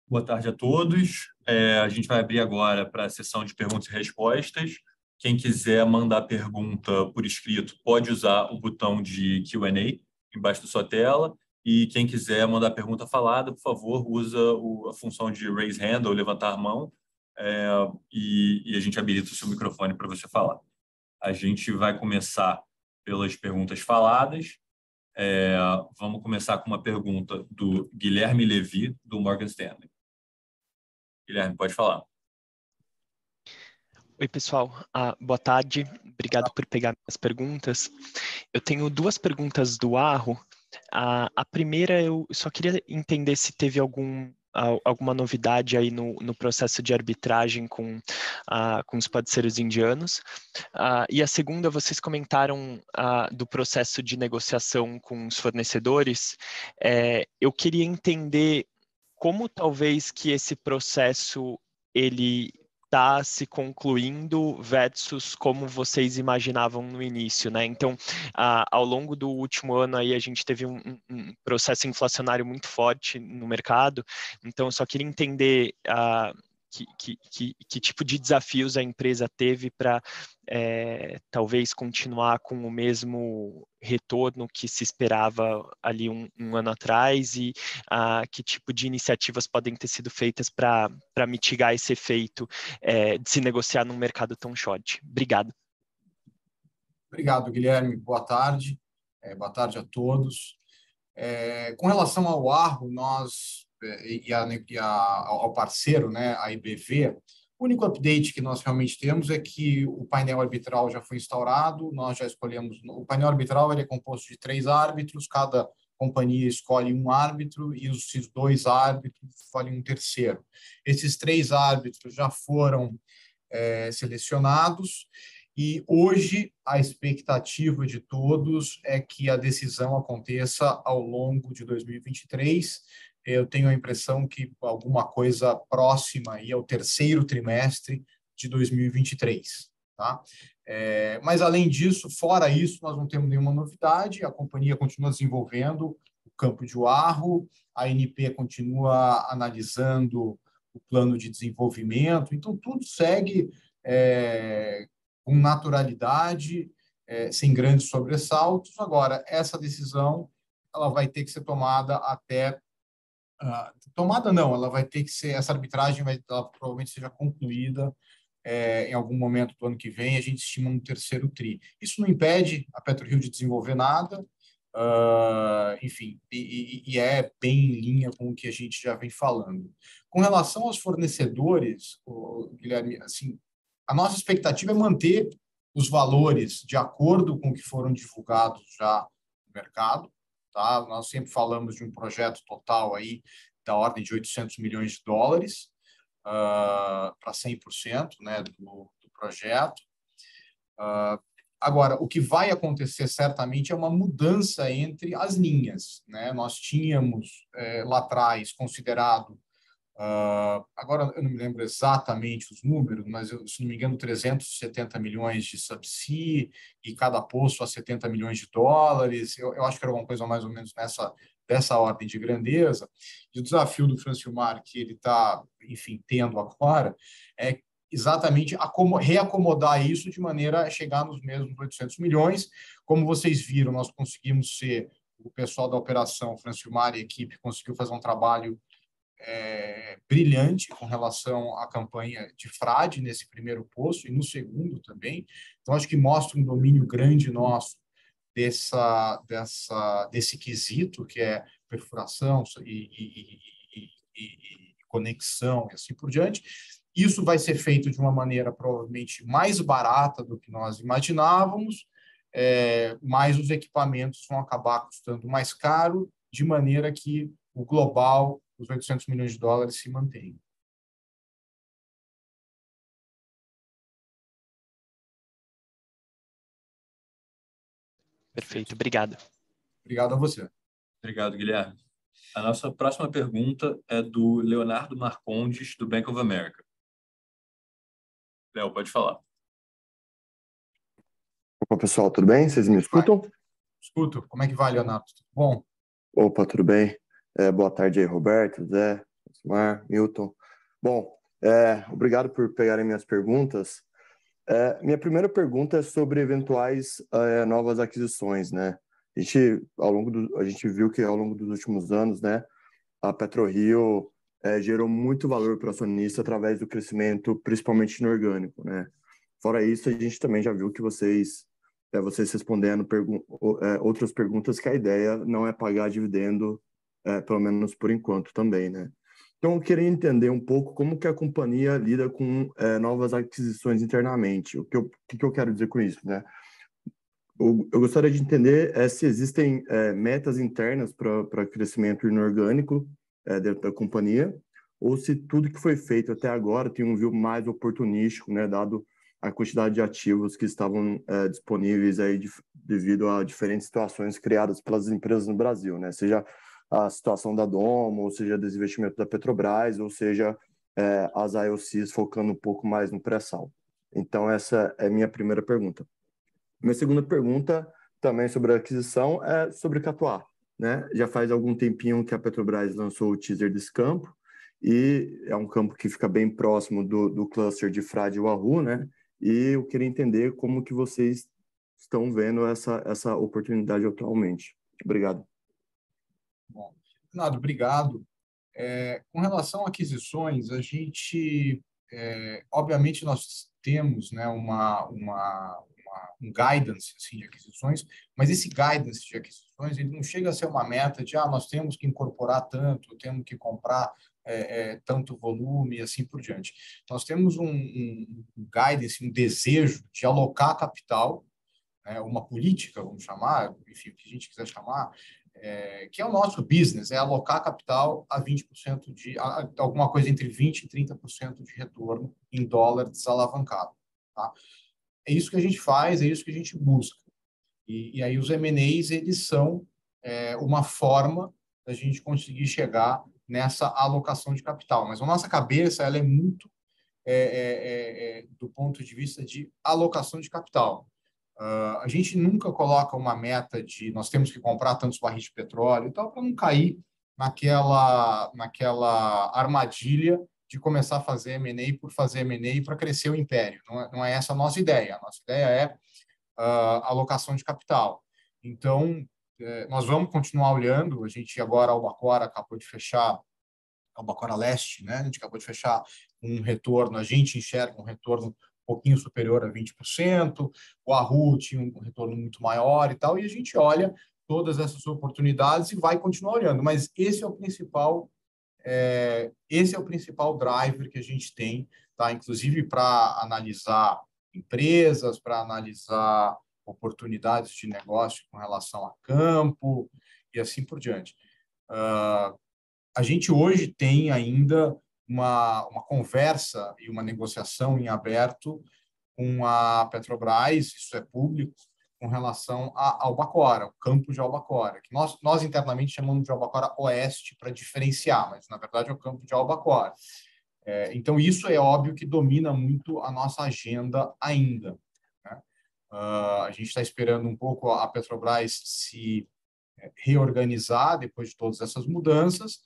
Speaker 1: Boa tarde a todos. É, a gente vai abrir agora para a sessão de perguntas e respostas. Quem quiser mandar pergunta por escrito pode usar o botão de Q&A embaixo da sua tela. E quem quiser mandar pergunta falada, por favor, usa o, a função de raise hand ou levantar a mão é, e, e, a gente habilita o seu microfone para você falar. A gente vai começar pelas perguntas faladas. É, vamos começar com uma pergunta do Guilherme Levi, do Morgan Stanley. Guilherme, pode falar.
Speaker 5: Oi, pessoal. Ah, boa tarde. Obrigado por pegar minhas perguntas. Eu tenho duas perguntas do Arro. Ah, a primeira, eu só queria entender se teve algum alguma novidade aí no, no processo de arbitragem com, uh, com os parceiros indianos. Uh, e a segunda, vocês comentaram uh, do processo de negociação com os fornecedores. É, eu queria entender como talvez que esse processo ele está se concluindo versus como vocês imaginavam no início, né? Então, ao longo do último ano aí a gente teve um, um, processo inflacionário muito forte no mercado. Então, eu só queria entender uh, que, que, que, que, tipo de desafios a empresa teve para é, talvez continuar com o mesmo retorno que se esperava ali um, um ano atrás e ah, que tipo de iniciativas podem ter sido feitas para mitigar esse efeito é, de se negociar num mercado tão short. Obrigado.
Speaker 2: Obrigado, Guilherme. Boa tarde. É, boa tarde a todos. É, com relação ao Arro, nós e, a, e a, ao parceiro, né, a IBV, o único update que nós realmente temos é que o painel arbitral já foi instaurado, nós já escolhemos. O painel arbitral ele é composto de três árbitros, cada companhia escolhe um árbitro e os dois árbitros escolhem um terceiro. Esses três árbitros já foram é, selecionados e hoje a expectativa de todos é que a decisão aconteça ao longo de 2023 eu tenho a impressão que alguma coisa próxima aí ao terceiro trimestre de 2023. Tá? É, mas, além disso, fora isso, nós não temos nenhuma novidade, a companhia continua desenvolvendo o campo de Oarro, a ANP continua analisando o plano de desenvolvimento, então tudo segue é, com naturalidade, é, sem grandes sobressaltos. Agora, essa decisão ela vai ter que ser tomada até Uh, tomada não, ela vai ter que ser, essa arbitragem vai, provavelmente seja concluída é, em algum momento do ano que vem, a gente estima no terceiro TRI. Isso não impede a PetroRio de desenvolver nada, uh, enfim, e, e, é bem em linha com o que a gente já vem falando. Com relação aos fornecedores, Guilherme, assim, a nossa expectativa é manter os valores de acordo com o que foram divulgados já no mercado, Tá? Nós sempre falamos de um projeto total aí da ordem de 800 milhões de dólares uh, para 100% né, do, do projeto. Uh, agora, o que vai acontecer certamente é uma mudança entre as linhas. Né? Nós tínhamos eh, lá atrás considerado Uh, agora, eu não me lembro exatamente os números, mas, eu, se não me engano, 370 milhões de subsídio e cada poço a 70 milhões de dólares. Eu, eu, acho que era alguma coisa mais ou menos nessa dessa ordem de grandeza. E o desafio do Francilmar que ele está, enfim, tendo agora é exatamente reacomodar isso de maneira a chegar nos mesmos 800 milhões. Como vocês viram, nós conseguimos ser, o pessoal da operação, Francilmar e equipe, conseguiu fazer um trabalho é, brilhante com relação à campanha de frade nesse primeiro posto e no segundo também. Então, acho que mostra um domínio grande nosso dessa, dessa, desse quesito, que é perfuração e, e, e, e conexão e assim por diante. Isso vai ser feito de uma maneira provavelmente mais barata do que nós imaginávamos, é, mas os equipamentos vão acabar custando mais caro, de maneira que o global os 800 milhões de dólares se mantêm.
Speaker 5: Perfeito, obrigado.
Speaker 2: Obrigado a você.
Speaker 1: Obrigado, Guilherme. A nossa próxima pergunta é do Leonardo Marcondes, do Bank of America. Léo, pode falar.
Speaker 6: Opa, pessoal, tudo bem? Vocês me escutam?
Speaker 2: Escuto. Como é que vai, Leonardo? Tudo bom?
Speaker 6: Opa, tudo bem? É, boa tarde aí, Roberto, Zé, Mar, Milton. Bom, é, obrigado por pegarem minhas perguntas. É, minha primeira pergunta é sobre eventuais é, novas aquisições, né? A gente, ao longo do, a gente viu que ao longo dos últimos anos, né, a PetroRio é, gerou muito valor para o acionista através do crescimento, principalmente inorgânico, né? Fora isso, a gente também já viu que vocês, é, vocês respondendo pergu é, outras perguntas, que a ideia não é pagar dividendo, é, pelo menos por enquanto também, né? Então, eu queria entender um pouco como que a companhia lida com é, novas aquisições internamente. O que eu, que, que eu quero dizer com isso, né? Eu, eu gostaria de entender é, se existem é, metas internas para crescimento inorgânico é, dentro da companhia, ou se tudo que foi feito até agora tem um view mais oportunístico, né, dado a quantidade de ativos que estavam é, disponíveis aí de, devido a diferentes situações criadas pelas empresas no Brasil, né? Seja a situação da Domo, ou seja, desinvestimento da Petrobras, ou seja, é, as IOCs focando um pouco mais no pré-sal. Então, essa é minha primeira pergunta. Minha segunda pergunta, também sobre a aquisição, é sobre Catuá. Né? Já faz algum tempinho que a Petrobras lançou o teaser desse campo, e é um campo que fica bem próximo do, do cluster de Frade e Wahoo, né? E eu queria entender como que vocês estão vendo essa, essa oportunidade atualmente. Obrigado.
Speaker 2: Bom, Renato, obrigado. É, com relação a aquisições, a gente, é, obviamente, nós temos né, uma, uma, uma, um guidance assim, de aquisições, mas esse guidance de aquisições ele não chega a ser uma meta de ah, nós temos que incorporar tanto, temos que comprar é, é, tanto volume e assim por diante. Nós temos um, um, um guidance, um desejo de alocar capital, né, uma política, vamos chamar, enfim, o que a gente quiser chamar, é, que é o nosso business, é alocar capital a 20% de, a, alguma coisa entre 20% e 30% de retorno em dólar desalavancado. Tá? É isso que a gente faz, é isso que a gente busca. E, e aí os M&As, eles são é, uma forma da gente conseguir chegar nessa alocação de capital. Mas a nossa cabeça, ela é muito é, é, é, é do ponto de vista de alocação de capital. Uh, a gente nunca coloca uma meta de nós temos que comprar tantos barris de petróleo e tal, para não cair naquela, naquela armadilha de começar a fazer M&A por fazer M&A para crescer o império. Não é, não é, essa a nossa ideia. A nossa ideia é uh, alocação de capital. Então, eh, nós vamos continuar olhando. A gente agora, Albacora acabou de fechar, Albacora Leste, né? a gente acabou de fechar um retorno, a gente enxerga um retorno pouquinho superior a 20%, o Arru tinha um retorno muito maior e tal, e a gente olha todas essas oportunidades e vai continuar olhando, mas esse é o principal é, esse é o principal driver que a gente tem, tá? Inclusive para analisar empresas, para analisar oportunidades de negócio com relação a campo e assim por diante. Uh, a gente hoje tem ainda uma, uma conversa e uma negociação em aberto com a Petrobras, isso é público, com relação a Albacora, o campo de Albacora, que nós, nós internamente chamamos de Albacora Oeste para diferenciar, mas na verdade é o campo de Albacora. É, então, isso é óbvio que domina muito a nossa agenda ainda. Né? Uh, a gente está esperando um pouco a Petrobras se é, reorganizar depois de todas essas mudanças,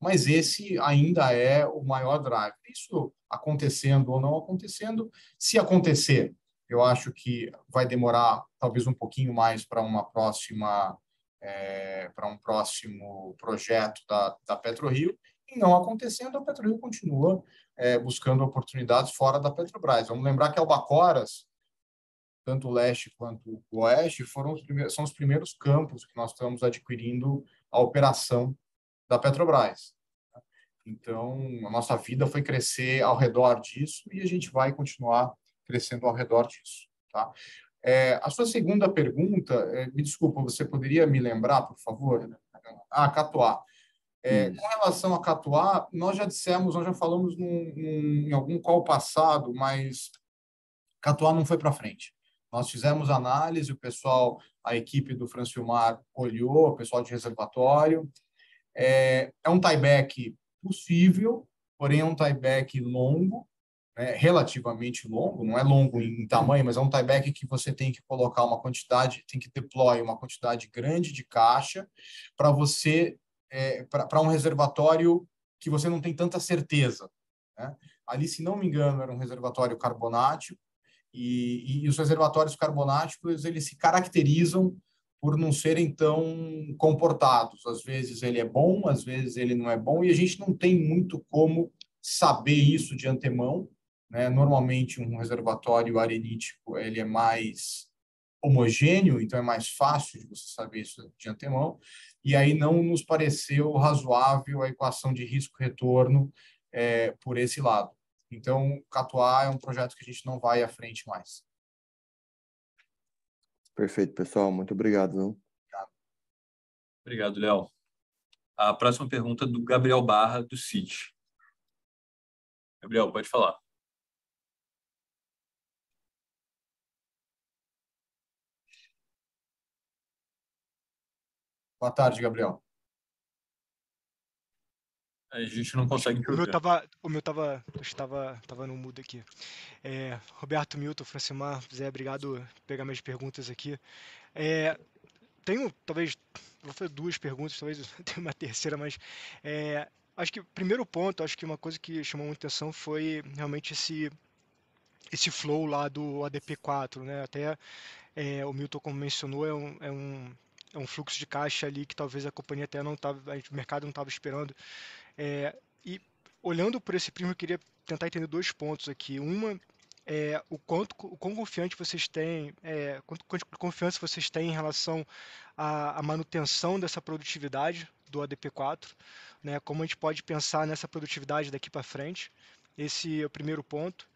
Speaker 2: mas esse ainda é o maior drive. Isso acontecendo ou não acontecendo, se acontecer, eu acho que vai demorar talvez um pouquinho mais para uma próxima é, para um próximo projeto da, da PetroRio, e não acontecendo, a PetroRio continua é, buscando oportunidades fora da Petrobras. Vamos lembrar que Albacoras, tanto o leste quanto o oeste, foram os são os primeiros campos que nós estamos adquirindo a operação da Petrobras. Então, a nossa vida foi crescer ao redor disso e a gente vai continuar crescendo ao redor disso. Tá? É, a sua segunda pergunta, é, me desculpa, você poderia me lembrar, por favor? Ah, Catuá. É, com relação a Catuá, nós já dissemos, nós já falamos num, num, em algum call passado, mas Catuá não foi para frente. Nós fizemos análise, o pessoal, a equipe do Francilmar olhou, o pessoal de reservatório, é, é um tieback possível, porém é um tieback longo, né, relativamente longo, não é longo em tamanho, mas é um tieback que você tem que colocar uma quantidade, tem que deploy uma quantidade grande de caixa para você, é, para um reservatório que você não tem tanta certeza. Né? Ali, se não me engano, era um reservatório carbonático e, e os reservatórios carbonáticos eles se caracterizam por não serem tão comportados. Às vezes ele é bom, às vezes ele não é bom, e a gente não tem muito como saber isso de antemão. Né? Normalmente, um reservatório arenítico ele é mais homogêneo, então é mais fácil de você saber isso de antemão. E aí não nos pareceu razoável a equação de risco-retorno é, por esse lado. Então, Catuá é um projeto que a gente não vai à frente mais.
Speaker 6: Perfeito, pessoal. Muito obrigado. Não?
Speaker 1: Obrigado, Léo. A próxima pergunta é do Gabriel Barra, do CIT. Gabriel, pode falar.
Speaker 2: Boa tarde, Gabriel.
Speaker 1: A gente não consegue
Speaker 7: O meu tava, o meu tava, estava, tava no mudo aqui. É, Roberto Milton, Francimar, Zé, obrigado por pegar minhas perguntas aqui. É, tenho, talvez, vou fazer duas perguntas, talvez tenha uma terceira, mas é, acho que primeiro ponto, acho que uma coisa que chamou muita atenção foi realmente esse esse flow lá do ADP4, né? Até é, o Milton, como mencionou, é um, é um é um fluxo de caixa ali que talvez a companhia até não estava, o mercado não estava esperando. É, e olhando por esse prisma, eu queria tentar entender dois pontos aqui. Uma é o quanto o quão confiante vocês têm, é, quanto, quanto confiança vocês têm em relação à, à manutenção dessa produtividade do ADP4, né? Como a gente pode pensar nessa produtividade daqui para frente? Esse é o primeiro ponto.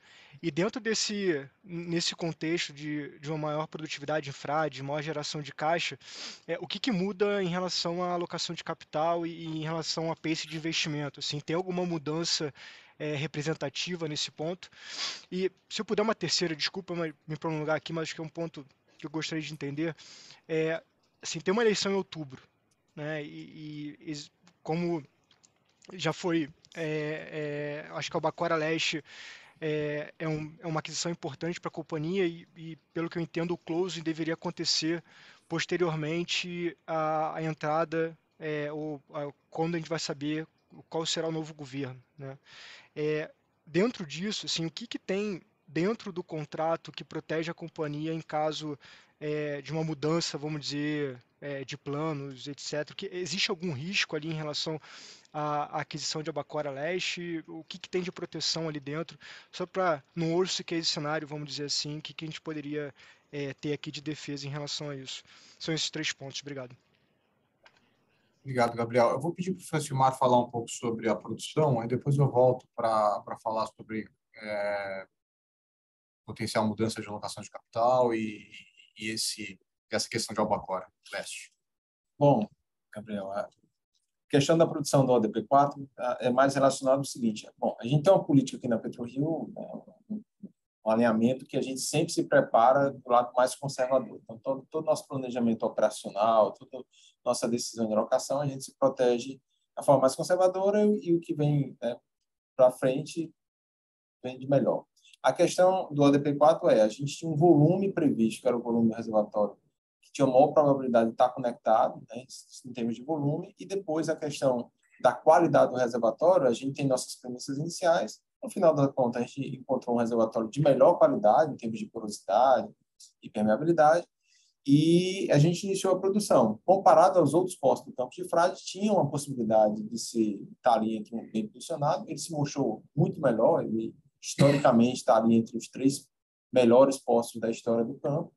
Speaker 7: E dentro desse nesse contexto de, de uma maior produtividade infra, de maior geração de caixa, é, o que, que muda em relação à alocação de capital e, e em relação a pace de investimento? Assim, tem alguma mudança é, representativa nesse ponto? E se eu puder uma terceira, desculpa me prolongar aqui, mas acho que é um ponto que eu gostaria de entender. É, assim, tem uma eleição em outubro, né? E, e como já foi, é, é, acho que o Bacora Leste é, é, um, é uma aquisição importante para a companhia e, e, pelo que eu entendo, o closing deveria acontecer posteriormente à, à entrada é, ou a, quando a gente vai saber qual será o novo governo. Né? É, dentro disso, assim, o que, que tem dentro do contrato que protege a companhia em caso é, de uma mudança, vamos dizer, é, de planos, etc. Que existe algum risco ali em relação à aquisição de Abacora Leste? O que, que, tem de proteção ali dentro? Só para, no worst case cenário, vamos dizer assim, o que, que a gente poderia é, ter aqui de defesa em relação a isso? São esses três pontos. Obrigado.
Speaker 2: Obrigado, Gabriel. Eu vou pedir para o Francimar falar um pouco sobre a produção, aí depois eu volto para falar sobre é, potencial mudança de alocação de capital e, e esse, essa questão de Albacora Leste?
Speaker 8: Bom, Gabriel, a questão da produção do ODP4 é mais relacionada ao seguinte: bom, a gente tem uma política aqui na PetroRio, né, um alinhamento que a gente sempre se prepara do lado mais conservador. Então, todo, todo nosso planejamento operacional, toda nossa decisão de alocação, a gente se protege da forma mais conservadora e, o que vem né, para frente vem de melhor. A questão do ODP4 é, a gente tinha um volume previsto, que era o volume reservatório, tinha maior probabilidade de estar conectado, né, em termos de volume, e depois a questão da qualidade do reservatório, a gente tem nossas premissas iniciais, no final da conta a gente encontrou um reservatório de melhor qualidade, em termos de porosidade e permeabilidade, e a gente iniciou a produção. Comparado aos outros postos do campo de frade, tinha uma possibilidade de se estar ali entre um bem posicionado, ele se mostrou muito melhor, ele historicamente está ali entre os três melhores postos da história do campo,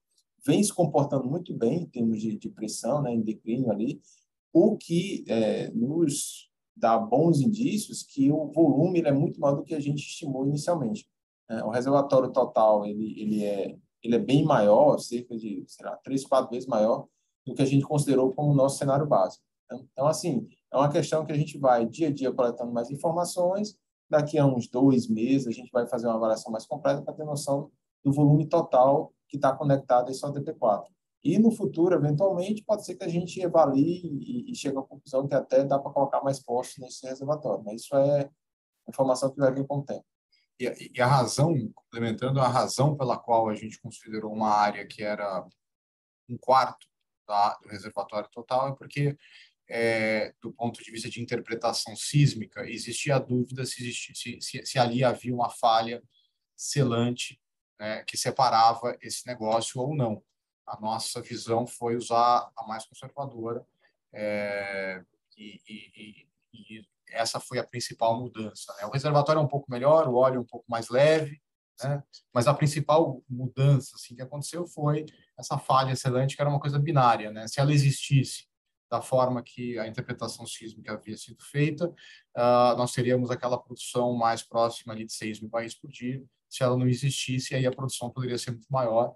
Speaker 8: vem se comportando muito bem em termos de, de pressão, né, em declínio ali, o que é, nos dá bons indícios que o volume é muito maior do que a gente estimou inicialmente. É, o reservatório total ele, ele, é, ele é bem maior, cerca de, sei lá, três, quatro vezes maior do que a gente considerou como nosso cenário básico. Então, então assim, é uma questão que a gente vai dia a dia coletando mais informações Daqui a uns dois meses, a gente vai fazer uma avaliação mais completa para ter noção do volume total que está conectado a esse ODP4. E no futuro, eventualmente, pode ser que a gente avalie e, e chegue à conclusão que até dá para colocar mais postos nesse reservatório. Mas isso é informação que vai vir com o tempo.
Speaker 2: E, e a razão, complementando, a razão pela qual a gente considerou uma área que era um quarto da, do reservatório total é porque é, do ponto de vista de interpretação sísmica, existia a dúvida se, existia, se, se ali havia uma falha selante né, que separava esse negócio ou não. A nossa visão foi usar a mais conservadora é, e, e, e, essa foi a principal mudança. Né? O reservatório é um pouco melhor, o óleo é um pouco mais leve, né? mas a principal mudança assim, que aconteceu foi essa falha selante, que era uma coisa binária. Né? Se ela existisse da forma que a interpretação sísmica havia sido feita, uh, nós teríamos aquela produção mais próxima ali de 6 mil barris por dia. Se ela não existisse, aí a produção poderia ser muito maior,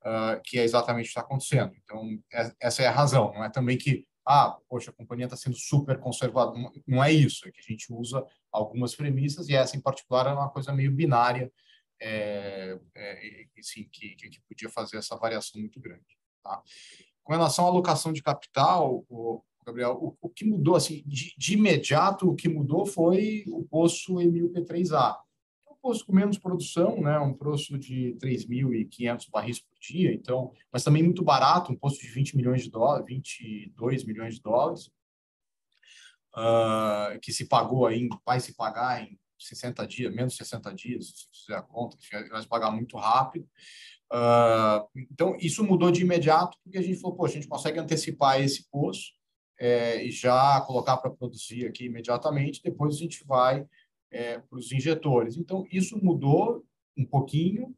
Speaker 2: uh, que é exatamente o que está acontecendo. Então, é, essa é a razão. Não é também que, ah, poxa, a companhia está sendo super conservadora. Não, não é isso. É que a gente usa algumas premissas e essa, em particular, é uma coisa meio binária, é, é, assim, que, que podia fazer essa variação muito grande. Tá? Com relação à alocação de capital, o, Gabriel, o, o que mudou, assim, de, de, imediato, o que mudou foi o poço Emil P3A. É um poço com menos produção, né, um poço de 3.500 barris por dia, então, mas também muito barato, um poço de 20 milhões de dólares, 22 milhões de dólares, uh, que se pagou aí, vai se pagar em 60 dias, menos 60 dias, se fizer a conta, vai se pagar muito rápido. Uh, então, isso mudou de imediato, porque a gente falou, pô, a gente consegue antecipar esse poço é, e já colocar para produzir aqui imediatamente, depois a gente vai é, para os injetores. Então, isso mudou um pouquinho.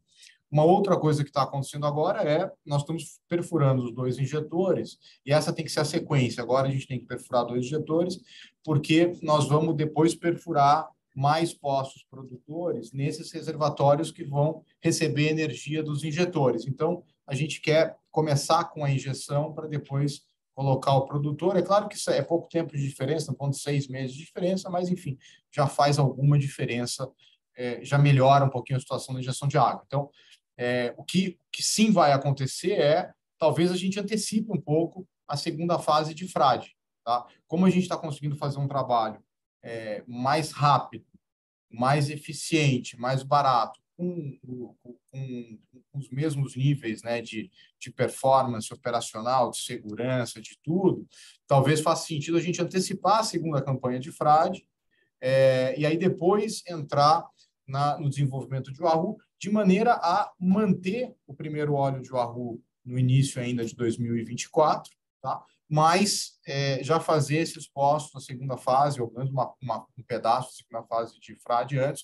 Speaker 2: Uma outra coisa que está acontecendo agora é nós estamos perfurando os dois injetores, e essa tem que ser a sequência. Agora a gente tem que perfurar dois injetores, porque nós vamos depois perfurar mais postos produtores nesses reservatórios que vão receber energia dos injetores. Então, a gente quer começar com a injeção para depois colocar o produtor. É claro que isso é pouco tempo de diferença, ponto seis meses de diferença, mas, enfim, já faz alguma diferença, é, já melhora um pouquinho a situação da injeção de água. Então, é, o que, que sim vai acontecer é, talvez a gente antecipe um pouco a segunda fase de frade. Tá? Como a gente está conseguindo fazer um trabalho é, mais rápido mais eficiente, mais barato, com, com, com os mesmos níveis né, de, de performance operacional, de segurança, de tudo, talvez faça sentido a gente antecipar a segunda campanha de frade é, e aí depois entrar na, no desenvolvimento de Wahoo, de maneira a manter o primeiro óleo de Wahoo no início ainda de 2024, tá? Mas é, já fazer esses postos na segunda fase, ou pelo menos uma, uma, um pedaço da segunda fase de frade antes,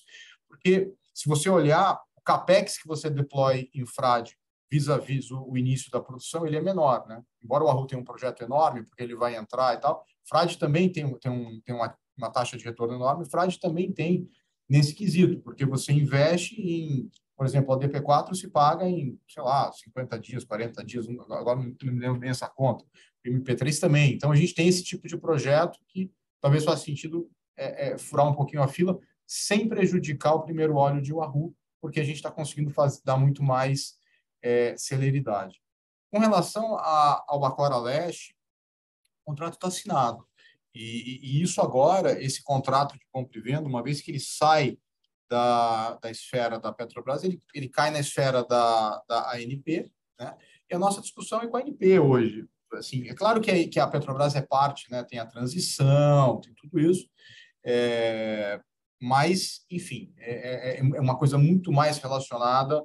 Speaker 2: porque se você olhar o capex que você deploy em frade vis-à-vis o, o, início da produção, ele é menor, né? Embora o Arru tenha um projeto enorme, porque ele vai entrar e tal, frade também tem, tem, um, tem uma, uma taxa de retorno enorme, frade também tem nesse quesito, porque você investe em por exemplo, a DP4 se paga em, sei lá, 50 dias, 40 dias, agora não me lembro bem essa conta. O MP3 também. Então, a gente tem esse tipo de projeto que talvez faça sentido é, é, furar um pouquinho a fila, sem prejudicar o primeiro óleo de Wahoo, porque a gente está conseguindo fazer, dar muito mais é, celeridade. Com relação a, ao Bacora Leste, o contrato está assinado. E, e, isso agora, esse contrato de compra e venda, uma vez que ele sai da, da esfera da Petrobras, ele, ele cai na esfera da, da ANP, né? E a nossa discussão é com a ANP hoje. Assim, é claro que que a Petrobras é parte, né? Tem a transição, tem tudo isso, é, mas, enfim, é, é, é uma coisa muito mais relacionada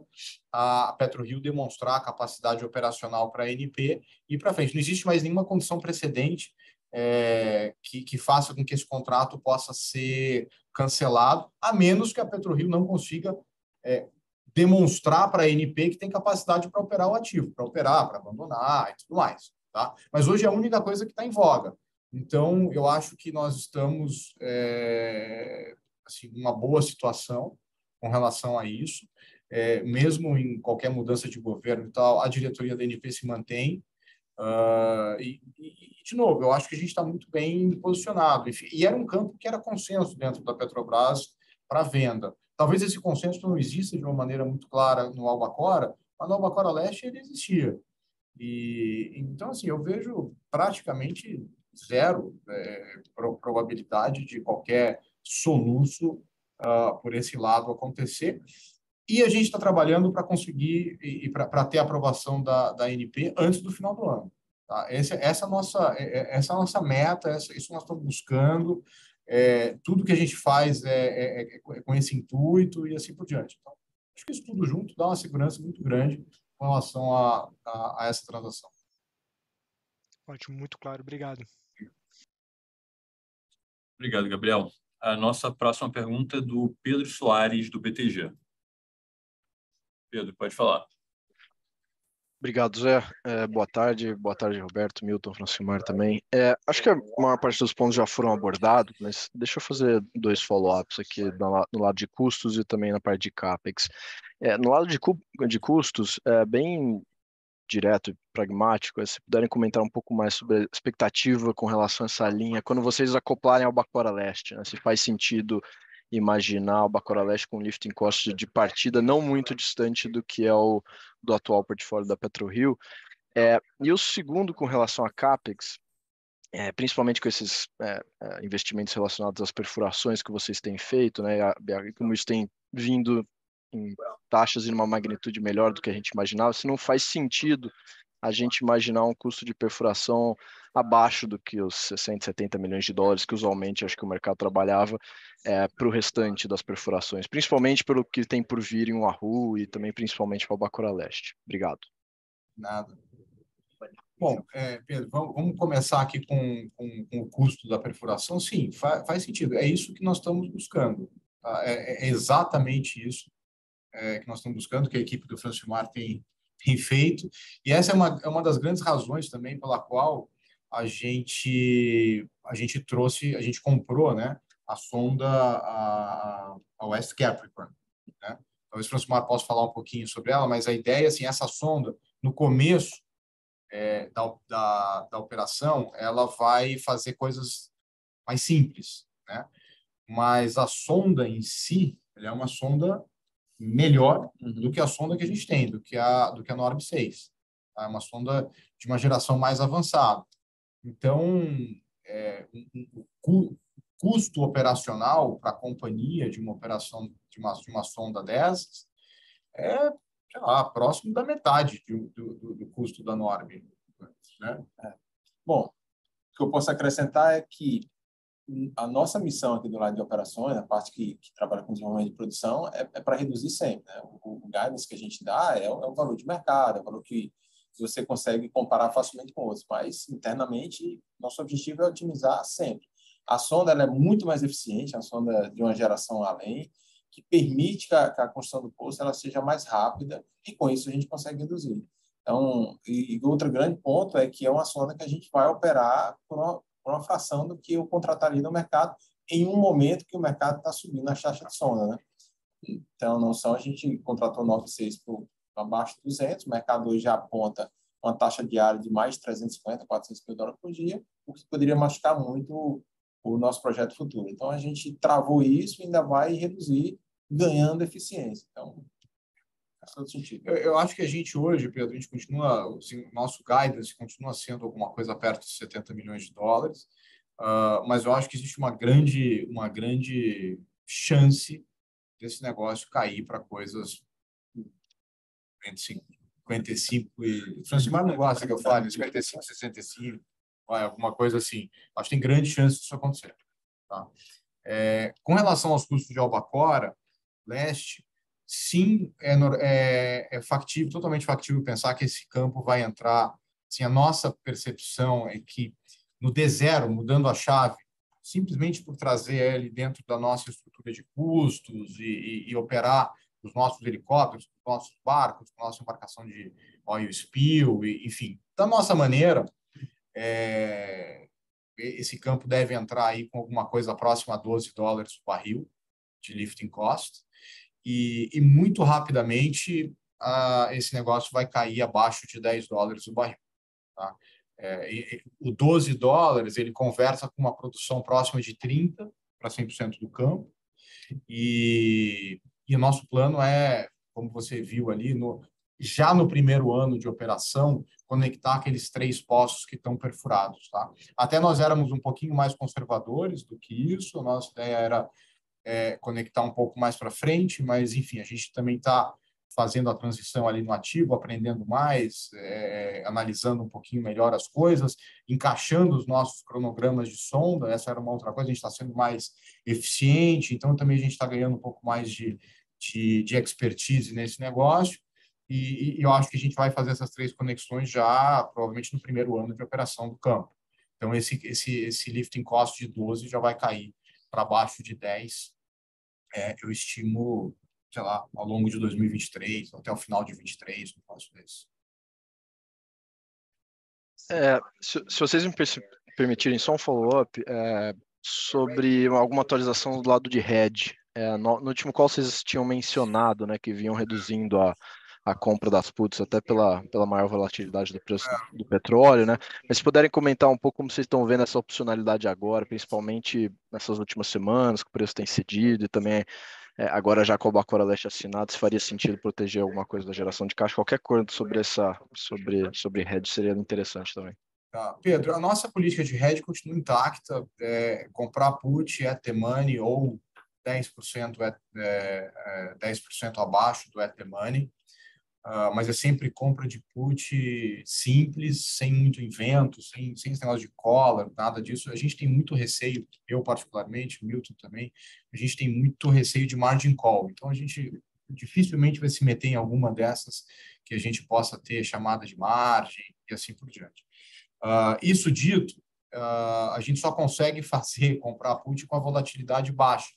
Speaker 2: a PetroRio demonstrar a capacidade operacional para a ANP e para frente. Não existe mais nenhuma condição precedente é, que, que, faça com que esse contrato possa ser cancelado, a menos que a PetroRio não consiga é, demonstrar para a ANP que tem capacidade para operar o ativo, para operar, para abandonar e tudo mais. Tá? Mas hoje é a única coisa que está em voga. Então, eu acho que nós estamos é, assim, uma boa situação com relação a isso. É, mesmo em qualquer mudança de governo e tal, a diretoria da ANP se mantém. Uh, e, e, de novo, eu acho que a gente está muito bem posicionado. E, era um campo que era consenso dentro da Petrobras para venda. Talvez esse consenso não exista de uma maneira muito clara no Albacora, mas no Albacora Leste ele existia. E então, assim, eu vejo praticamente zero é, probabilidade de qualquer soluço uh, por esse lado acontecer. E a gente está trabalhando para conseguir e, e para ter a aprovação da, da ANP antes do final do ano. Tá? Essa, é a nossa, é, é, essa é nossa meta, essa, isso nós estamos buscando. É, tudo que a gente faz é, é, é, com esse intuito e assim por diante. Então, acho que isso tudo junto dá uma segurança muito grande com relação a, a, a essa transação.
Speaker 7: Ótimo, muito claro. Obrigado.
Speaker 1: Obrigado, Gabriel. A nossa próxima pergunta é do Pedro Soares, do BTG. Pedro, pode falar.
Speaker 9: Obrigado, Zé. É, boa tarde, boa tarde, Roberto, Milton, Francimar também. É, acho que a maior parte dos pontos já foram abordados, mas deixa eu fazer dois follow-ups aqui no, no, lado de custos e também na parte de CAPEX. É, no lado de, de custos, é bem direto e pragmático, se puderem comentar um pouco mais sobre a expectativa com relação a essa linha, quando vocês acoplarem ao Bacora Leste, né, se faz sentido imaginar o Bacora Leste com lifting cost de partida não muito distante do que é o do atual portfólio da PetroRio. É, e o segundo, com relação a CAPEX, é, principalmente com esses é, é investimentos relacionados às perfurações que vocês têm feito, né, e como isso tem vindo em taxas em uma magnitude melhor do que a gente imaginava, se não faz sentido a gente imaginar um custo de perfuração abaixo do que os 60, 70 milhões de dólares que usualmente acho que o mercado trabalhava é, para o restante das perfurações, principalmente pelo que tem por vir em Wahoo e também principalmente para o Bacura Leste. Obrigado.
Speaker 2: Nada. Bom, é, Pedro, vamos, vamos, começar aqui com, com, com, o custo da perfuração. Sim, faz, faz sentido. É isso que nós estamos buscando. Tá? É, é, exatamente isso é, que nós estamos buscando, que a equipe do Francimar tem, tem feito. E essa é uma, é uma das grandes razões também pela qual a gente a gente trouxe, a gente comprou, né, a sonda a, a West Capricorn, né? Talvez o Francimar possa falar um pouquinho sobre ela, mas a ideia assim, essa sonda no começo é, da, da, da operação, ela vai fazer coisas mais simples, né? Mas a sonda em si, ela é uma sonda melhor uhum. do que a sonda que a gente tem, do que a, do que a Norb 6. Tá? É uma sonda de uma geração mais avançada. Então, é, o custo operacional para a companhia de uma operação de uma, de uma sonda dessas é sei lá, próximo da metade do, do, do custo da Norb. Né?
Speaker 8: É. Bom, o que eu posso acrescentar é que a nossa missão aqui do lado de operações, a parte que, que trabalha com desenvolvimento de produção, é, é para reduzir sempre. Né? O, o guidance que a gente dá é, é o valor de mercado, é o valor que você consegue comparar facilmente com outros, mas internamente nosso objetivo é otimizar sempre. A sonda é muito mais eficiente, a sonda de uma geração além, que permite que a, que a construção do poço ela seja mais rápida e com isso a gente consegue reduzir. Então, e, e outro grande ponto é que é uma sonda que a gente vai operar por uma, fração do que eu contrataria no mercado em um momento que o mercado está subindo a taxa de sonda, né? Então, não só a gente contratou 96 por abaixo de 200, o mercado hoje já aponta uma taxa diária de mais de 350, 400 mil dólares por dia, o que poderia machucar muito o nosso projeto futuro. Então, a gente travou isso e ainda vai reduzir, ganhando eficiência. Então,
Speaker 2: todo sentido. Eu, eu, acho que a gente hoje, Pedro, a gente continua, assim, o nosso guidance continua sendo alguma coisa perto de 70 milhões de dólares, uh, mas eu acho que existe uma grande, uma grande chance desse negócio cair para coisas entre 55 e... Francimar não gosta que eu fale, 55, 65, vai, alguma coisa assim. Acho que tem grande chance disso acontecer. Tá? É, com relação aos custos de Albacora, leste, sim, é, é, é factível, totalmente factível pensar que esse campo vai entrar. Assim, a nossa percepção é que no D0, mudando a chave, simplesmente por trazer ele dentro da nossa estrutura de custos e, e, e operar os nossos helicópteros, os nossos barcos, a nossa embarcação de oil spill, e, enfim, da nossa maneira, é, esse campo deve entrar aí com alguma coisa próxima a 12 dólares o barril de lifting cost, e, e muito rapidamente esse negócio vai cair abaixo de 10 dólares o barril. Tá? É, e, o 12 dólares ele conversa com uma produção próxima de 30 para 100% do campo, e e o nosso plano é, como você viu ali, no, já no primeiro ano de operação, conectar aqueles três poços que estão perfurados. Tá? Até nós éramos um pouquinho mais conservadores do que isso, a nossa ideia era é, conectar um pouco mais para frente, mas, enfim, a gente também está fazendo a transição ali no ativo, aprendendo mais, é, analisando um pouquinho melhor as coisas, encaixando os nossos cronogramas de sonda. Essa era uma outra coisa, a gente está sendo mais eficiente, então também a gente está ganhando um pouco mais de, de, de expertise nesse negócio. E, e, eu acho que a gente vai fazer essas três conexões já provavelmente no primeiro ano de operação do campo. Então, esse, esse, esse lifting cost de 12 já vai cair para baixo de 10. É, eu estimo sei lá, ao longo de 2023, até o final de 2023, no próximo desse.
Speaker 9: É, se, se, vocês me permitirem só um follow-up é, sobre alguma atualização do lado de hedge. É, no, no, último call vocês tinham mencionado né, que vinham reduzindo a, a compra das puts até pela, pela maior volatilidade do preço do, do petróleo, né? Mas se puderem comentar um pouco como vocês estão vendo essa opcionalidade agora, principalmente nessas últimas semanas, que o preço tem cedido e também é, agora já com o Bacora Leste assinado, se faria sentido proteger alguma coisa da geração de caixa, qualquer coisa sobre essa sobre sobre hedge seria interessante também.
Speaker 2: Tá. Pedro, a nossa política de hedge continua intacta, é, comprar put at the money ou 10% at, é, é, 10% abaixo do at the money. Uh, mas é sempre compra de put simples, sem muito invento, sem, sem esse negócio de collar, nada disso. A gente tem muito receio, eu particularmente, Milton também, a gente tem muito receio de margin call. Então, a gente dificilmente vai se meter em alguma dessas que a gente possa ter chamada de margem e assim por diante. Uh, isso dito, uh, a gente só consegue fazer, comprar put com a volatilidade baixa.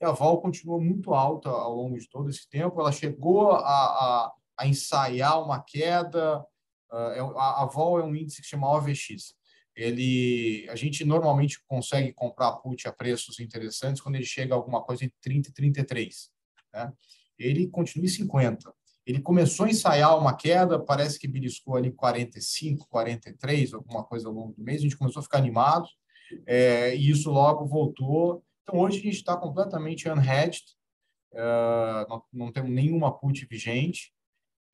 Speaker 2: E a vol continua muito alta ao longo de todo esse tempo. Ela chegou a, a a ensaiar uma queda. Uh, a, a vol é um índice que chama OVX. Ele, a gente normalmente consegue comprar put a preços interessantes quando ele chega a alguma coisa entre 30 e 33. Né? Ele continua em 50. Ele começou a ensaiar uma queda, parece que beliscou ali 45, 43, alguma coisa ao longo do mês. A gente começou a ficar animado é, e isso logo voltou. Então, hoje a gente está completamente unhedged, uh, não, não temos nenhuma put vigente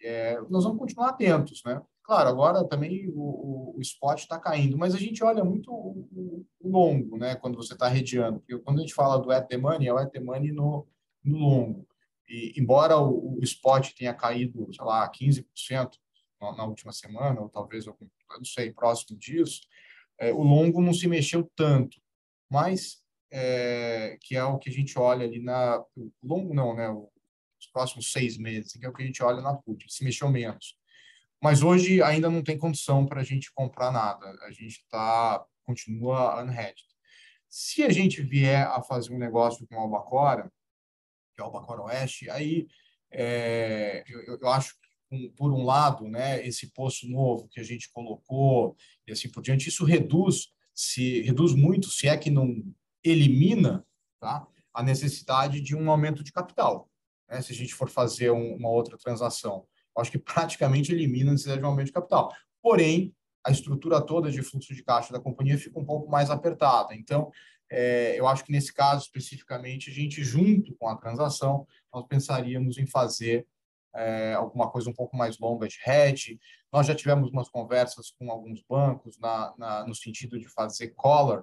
Speaker 2: é, nós vamos continuar atentos, né? Claro, agora também o, o, o spot está caindo, mas a gente olha muito o, o longo, né? Quando você está redeando, porque quando a gente fala do at the money, é o at the money no, no longo. E embora o, spot tenha caído, sei lá, 15% na, na última semana, ou talvez, eu não sei, próximo disso, é, o longo não se mexeu tanto, mas é, que é o que a gente olha ali na o longo não, né? O, próximos seis meses, que é o que a gente olha na put, se mexeu menos. Mas hoje ainda não tem condição para a gente comprar nada. A gente tá, continua unhedged. Se a gente vier a fazer um negócio com a Albacora, que é o Albacora Oeste, aí é, eu, eu, acho que, por um lado, né, esse poço novo que a gente colocou e assim por diante, isso reduz, se reduz muito, se é que não elimina tá, a necessidade de um aumento de capital né, se a gente for fazer um, uma outra transação. Eu acho que praticamente elimina a necessidade de um aumento de capital. Porém, a estrutura toda de fluxo de caixa da companhia fica um pouco mais apertada. Então, é, eu acho que nesse caso especificamente, a gente, junto com a transação, nós pensaríamos em fazer é, alguma coisa um pouco mais longa de hedge. Nós já tivemos umas conversas com alguns bancos na, na no sentido de fazer collar,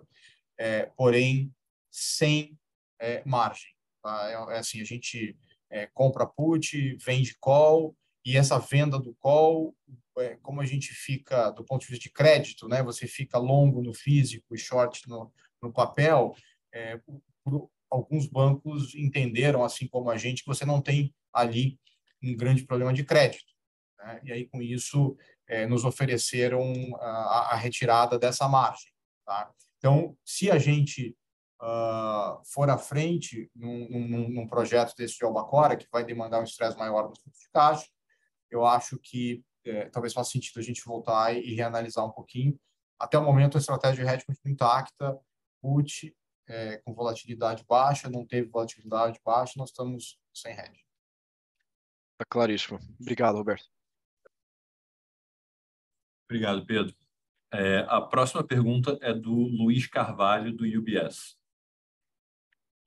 Speaker 2: é, porém sem é, margem. Tá? É, é assim, a gente é, compra put, vende call, e essa venda do call, é, como a gente fica, do ponto de vista de crédito, né, você fica longo no físico e short no, no papel, é, por, alguns bancos entenderam, assim como a gente, que você não tem ali um grande problema de crédito. Né? E aí, com isso, é, nos ofereceram a, a, retirada dessa margem. Tá? Então, se a gente uh, for à frente num, num, num, projeto desse de Albacora, que vai demandar um estresse maior no fluxo de caixa, eu acho que é, talvez faça sentido a gente voltar e, e, reanalisar um pouquinho. Até o momento, a estratégia de hedge continua intacta, put, é, com volatilidade baixa, não teve volatilidade baixa, nós estamos sem hedge.
Speaker 9: Está claríssimo. Obrigado, Roberto.
Speaker 10: Obrigado, Pedro. É, a próxima pergunta é do Luiz Carvalho, do UBS.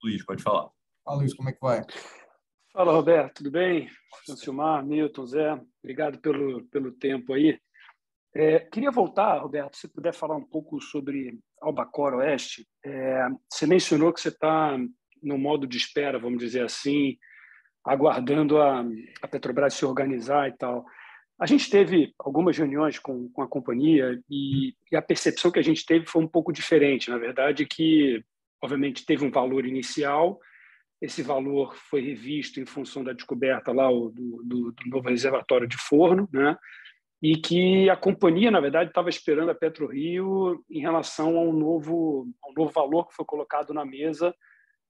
Speaker 10: Luiz, pode falar.
Speaker 2: Fala, Luiz, como é que vai?
Speaker 11: Fala, Roberto, tudo bem? Silmar, Milton, Zé, obrigado pelo, pelo tempo aí. É, queria voltar, Roberto, se puder falar um pouco sobre Albacora Oeste. É, você mencionou que você está no modo de espera, vamos dizer assim, aguardando a, a Petrobras se organizar e tal. A gente teve algumas reuniões com, com a companhia e, e, a percepção que a gente teve foi um pouco diferente. Na verdade, que obviamente teve um valor inicial, esse valor foi revisto em função da descoberta lá do, do, do novo reservatório de forno, né? E que a companhia, na verdade, estava esperando a PetroRio em relação ao novo, ao novo valor que foi colocado na mesa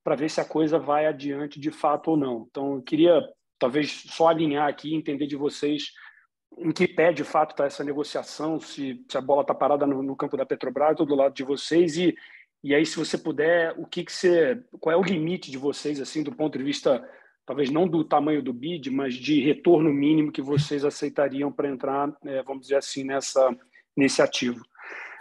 Speaker 11: para ver se a coisa vai adiante de fato ou não. Então, eu queria talvez só alinhar aqui, entender de vocês em que pé de fato está essa negociação, se, se a bola está parada no, no, campo da Petrobras ou do lado de vocês e e aí se você puder, o que que você, qual é o limite de vocês assim do ponto de vista talvez não do tamanho do bid, mas de retorno mínimo que vocês aceitariam para entrar, é, vamos dizer assim, nessa nesse ativo.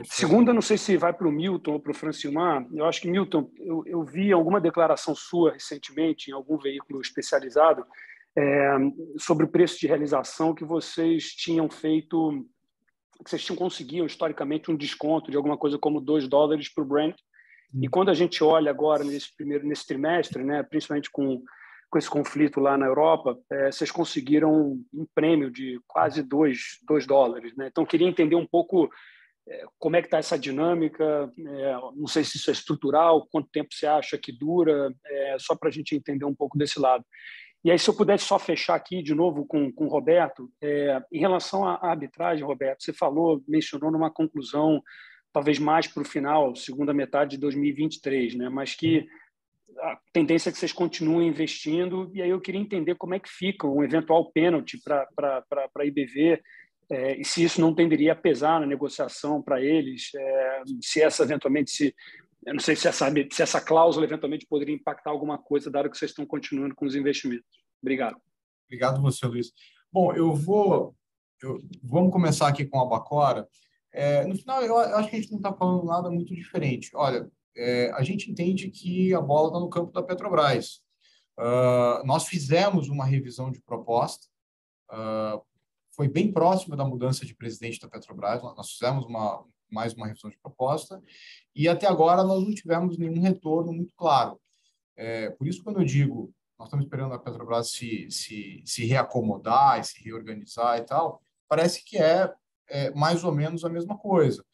Speaker 11: Segunda, não sei se vai para o Milton ou para o Francilmar. Eu acho que, Milton, eu, eu vi alguma declaração sua recentemente em algum veículo especializado é, sobre o preço de realização que vocês tinham feito, que vocês tinham conseguido historicamente um desconto de alguma coisa como 2 dólares para o Brent. E quando a gente olha agora nesse primeiro nesse trimestre, né, principalmente com com esse conflito lá na Europa, é, vocês conseguiram um prêmio de quase 2 dólares. Né? Então, queria entender um pouco é, como é que está essa dinâmica, é, não sei se isso é estrutural, quanto tempo você acha que dura, é, só para a gente entender um pouco desse lado. E aí, se eu pudesse só fechar aqui de novo com, com o Roberto, é, em relação à arbitragem, Roberto, você falou, mencionou numa conclusão, talvez mais para o final, segunda metade de 2023, né? mas que a tendência é que vocês continuem investindo, e aí eu queria entender como é que fica um eventual pênalti para a IBV, é, e se isso não tenderia a pesar na negociação para eles, é, se essa eventualmente se eu não sei se essa, se essa cláusula eventualmente poderia impactar alguma coisa, dado que vocês estão continuando com os investimentos. Obrigado.
Speaker 2: Obrigado você, Luiz. Bom, eu vou. Eu, vamos começar aqui com a Bacora. É, no final, eu, acho que a gente não está falando nada muito diferente. Olha, é, a gente entende que a bola está no campo da Petrobras. Uh, nós fizemos uma revisão de proposta, uh, foi bem próxima da mudança de presidente da Petrobras, nós fizemos uma, mais uma revisão de proposta, e até agora nós não tivemos nenhum retorno muito claro. É, por isso, quando eu digo nós estamos esperando a Petrobras se, se, se reacomodar e se reorganizar e tal, parece que é, é mais ou menos a mesma coisa.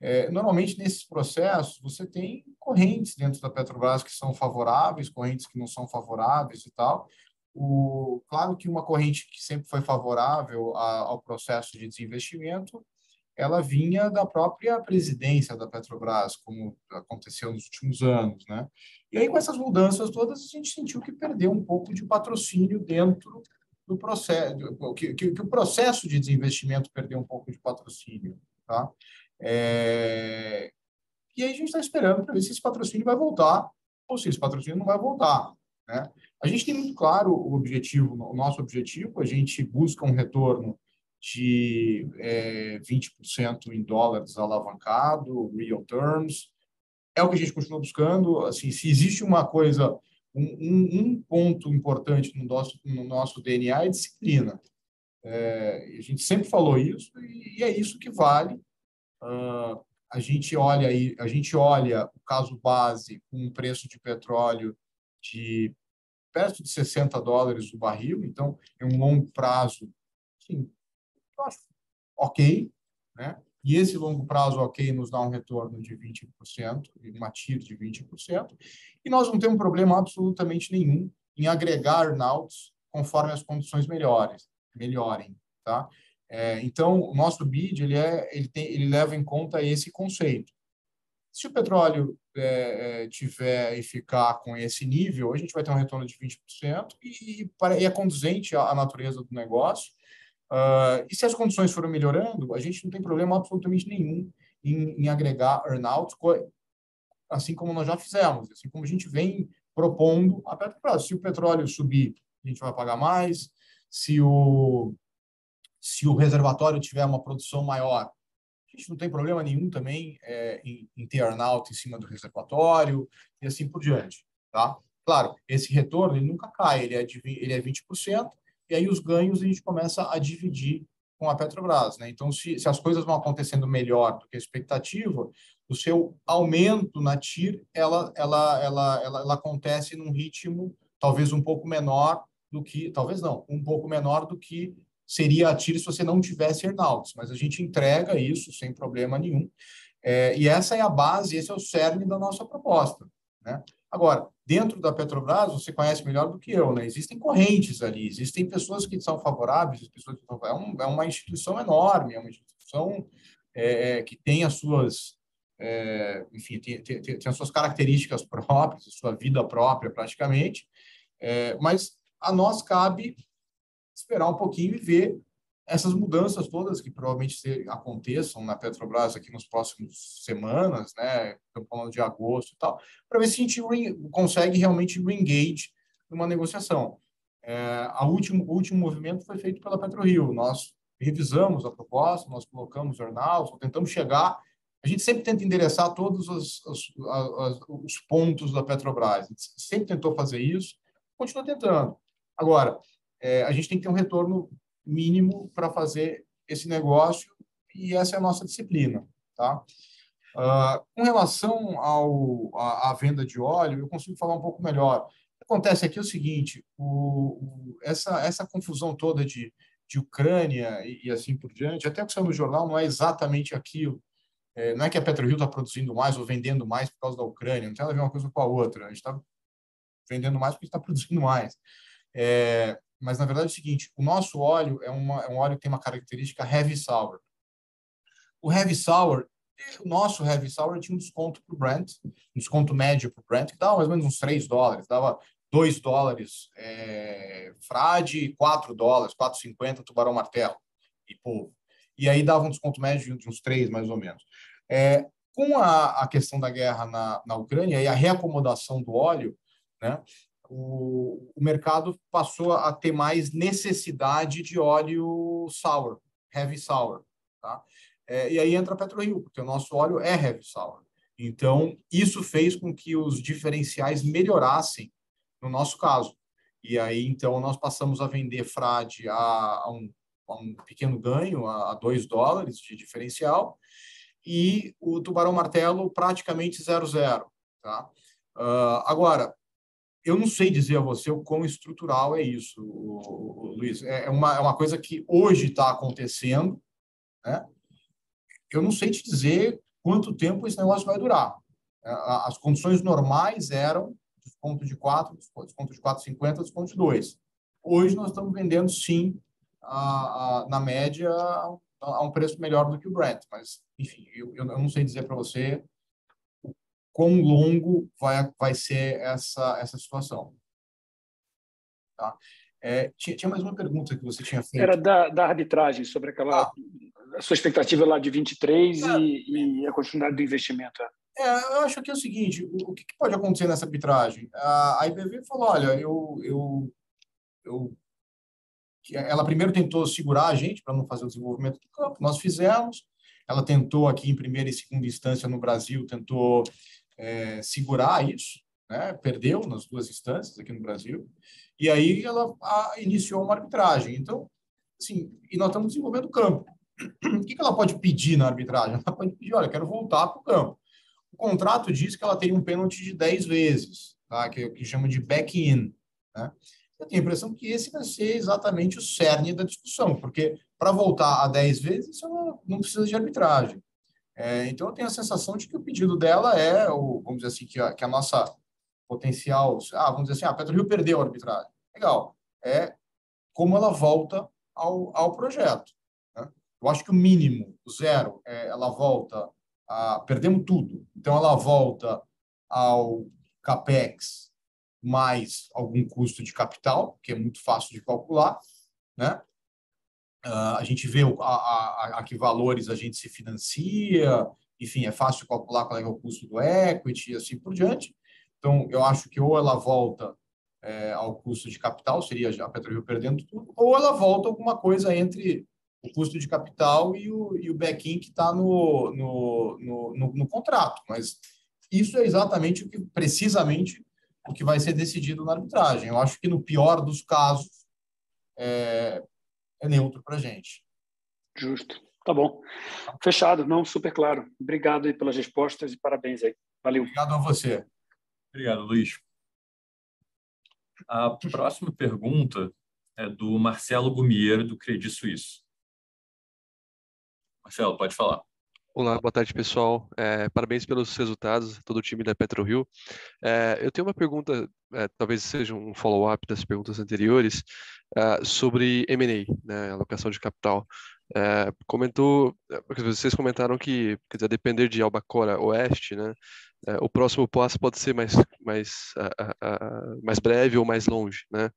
Speaker 2: É, normalmente, nesses processos, você tem correntes dentro da Petrobras que são favoráveis, correntes que não são favoráveis e tal. O, claro que uma corrente que sempre foi favorável a, ao processo de desinvestimento ela vinha da própria presidência da Petrobras, como aconteceu nos últimos anos, né? E aí, com essas mudanças todas, a gente sentiu que perdeu um pouco de patrocínio dentro do processo, que, que, que o processo de desinvestimento perdeu um pouco de patrocínio, tá? É... E aí a gente está esperando para ver se esse patrocínio vai voltar ou se esse patrocínio não vai voltar, né? A gente tem muito claro o objetivo, o nosso objetivo, a gente busca um retorno de é, 20% em dólares alavancado, real terms. É o que a gente continua buscando. Assim, se existe uma coisa, um, um, ponto importante no nosso, no nosso DNA é disciplina. É, a gente sempre falou isso e, e é isso que vale. Uh, a gente olha aí, a gente olha o caso base com um preço de petróleo de perto de 60 dólares o barril, então é um longo prazo, sim, ok, né? E esse longo prazo ok nos dá um retorno de 20%, uma TIR de 20%, e nós não temos problema absolutamente nenhum em agregar earnouts conforme as condições melhores, melhorem, tá? É, então, o nosso bid ele, é, ele, tem, ele leva em conta esse conceito. Se o petróleo é, é tiver e ficar com esse nível, a gente vai ter um retorno de 20% e, e é conduzente à natureza do negócio Uh, e se as condições forem melhorando, a gente não tem problema absolutamente nenhum em, em agregar earnouts, assim como nós já fizemos, assim como a gente vem propondo a Petrobras. Se o petróleo subir, a gente vai pagar mais. Se o, se o reservatório tiver uma produção maior, a gente não tem problema nenhum também é, em, em ter earnout em cima do reservatório e assim por diante. Tá? Claro, esse retorno ele nunca cai, ele é, de, ele é 20%, e aí os ganhos a gente começa a dividir com a Petrobras. Né? Então, se, se as coisas vão acontecendo melhor do que a expectativa, o seu aumento na TIR ela, ela, ela, ela, ela acontece num ritmo talvez um pouco menor do que, talvez não, um pouco menor do que seria a TIR se você não tivesse earnouts, mas a gente entrega isso sem problema nenhum. É, e essa é a base, esse é o cerne da nossa proposta. Né? Agora, dentro da Petrobras, você conhece melhor do que eu, né? Existem correntes ali, existem pessoas que são favoráveis, pessoas que é, um, é uma instituição enorme, é uma instituição é, é, que tem as suas, é, enfim, tem, tem, tem, as suas características próprias, a sua vida própria, praticamente, é, mas a nós cabe esperar um pouquinho e ver essas mudanças todas que provavelmente aconteçam na Petrobras aqui nos próximos semanas, né, estamos falando de agosto e tal, para ver se a gente consegue realmente re-engage numa negociação. É, a último, o último movimento foi feito pela PetroRio. Nós revisamos a proposta, nós colocamos jornal, tentamos chegar. A gente sempre tenta endereçar todos os, os, os pontos da Petrobras. A gente sempre tentou fazer isso, continua tentando. Agora, é, a gente tem que ter um retorno mínimo para fazer esse negócio e essa é a nossa disciplina, tá? Uh, com relação ao, à, venda de óleo, eu consigo falar um pouco melhor. O que acontece aqui é o seguinte, o, o, essa, essa confusão toda de, de Ucrânia e, e, assim por diante, até o que saiu no jornal não é exatamente aquilo. É, não é que a PetroRio está produzindo mais ou vendendo mais por causa da Ucrânia, não tem nada a ver uma coisa com a outra. A gente está vendendo mais porque está produzindo mais. É, mas na verdade é o seguinte: o nosso óleo é, uma, é um óleo que tem uma característica heavy sour. O heavy sour, o nosso heavy sour tinha um desconto para o Brent, um desconto médio para o Brent, que dava mais ou menos uns 3 dólares, dava 2 dólares é, frade, 4 dólares, 4,50 tubarão martelo e polvo. E aí dava um desconto médio de uns 3, mais ou menos. É, com a, a questão da guerra na, na Ucrânia e a reacomodação do óleo, né, o, o mercado passou a ter mais necessidade de óleo sour, heavy sour. Tá? É, e aí entra a PetroRio, porque o nosso óleo é heavy sour. Então, isso fez com que os diferenciais melhorassem no nosso caso. E aí, então, nós passamos a vender frade a, a, um, a um, pequeno ganho, a 2 dólares de diferencial, e o tubarão martelo praticamente zero zero. Tá? Uh, agora, eu não sei dizer a você o quão estrutural é isso, Luiz. É, é uma, é uma coisa que hoje está acontecendo. Né? Eu não sei te dizer quanto tempo esse negócio vai durar. É, as condições normais eram desconto de 4, desconto de 4,50, desconto de 2. Hoje nós estamos vendendo, sim, a, a, na média, a, um preço melhor do que o Brent. Mas, enfim, eu, eu não sei dizer para você quão longo vai, vai ser essa, essa situação. Tá? É, tinha, tinha, mais uma pergunta que você tinha feito.
Speaker 11: Era da, da arbitragem, sobre aquela ah. a sua expectativa lá de 23 é, e, e, a continuidade do investimento.
Speaker 2: É, eu acho que é o seguinte, o, o que, que, pode acontecer nessa arbitragem? A, a IBV falou, olha, eu, eu, eu ela primeiro tentou segurar a gente para não fazer o desenvolvimento do campo, nós fizemos, ela tentou aqui em primeira e segunda instância no Brasil, tentou é, segurar isso, né? perdeu nas duas instâncias aqui no Brasil, e aí ela a, iniciou uma arbitragem. Então, assim, e nós estamos desenvolvendo o campo. O que, que ela pode pedir na arbitragem? Ela pode pedir, olha, quero voltar para o campo. O contrato diz que ela tem um pênalti de 10 vezes, tá? que, que chama de back-in. Né? Eu tenho a impressão que esse vai ser exatamente o cerne da discussão, porque para voltar a 10 vezes, não, não precisa de arbitragem. É, então, eu tenho a sensação de que o pedido dela é, o, vamos dizer assim, que a, que a nossa potencial, ah, vamos dizer assim, ah, a PetroRio perdeu a arbitragem. Legal. É como ela volta ao, ao projeto. Né? Eu acho que o mínimo, zero, é, ela volta a... Perdemos tudo. Então, ela volta ao CAPEX mais algum custo de capital, que é muito fácil de calcular, né? Uh, a gente vê a, a, a, que valores a gente se financia, enfim, é fácil calcular qual é, é o custo do equity e assim por diante. Então, eu acho que ou ela volta é, ao custo de capital, seria a PetroRio perdendo tudo, ou ela volta alguma coisa entre o custo de capital e o, e o back-in que está no no, no, no, no, contrato. Mas isso é exatamente o que, precisamente, o que vai ser decidido na arbitragem. Eu acho que, no pior dos casos, é, é neutro para a gente.
Speaker 11: Justo. Tá bom. Fechado, não, super claro. Obrigado aí pelas respostas e parabéns aí. Valeu.
Speaker 2: Obrigado a você.
Speaker 10: Obrigado, Luiz. A próxima pergunta é do Marcelo Gumiero, do Credit Suisse. Marcelo, pode falar.
Speaker 12: Olá, boa tarde, pessoal. É, parabéns pelos resultados, todo o time da PetroRio. É, eu tenho uma pergunta, é, talvez seja um follow-up das perguntas anteriores, é, sobre M&A, né, alocação de capital. É, comentou, vocês comentaram que, quer dizer, depender de Albacora Oeste, né, é, o próximo passo pode ser mais, mais, mais breve ou mais longe, né?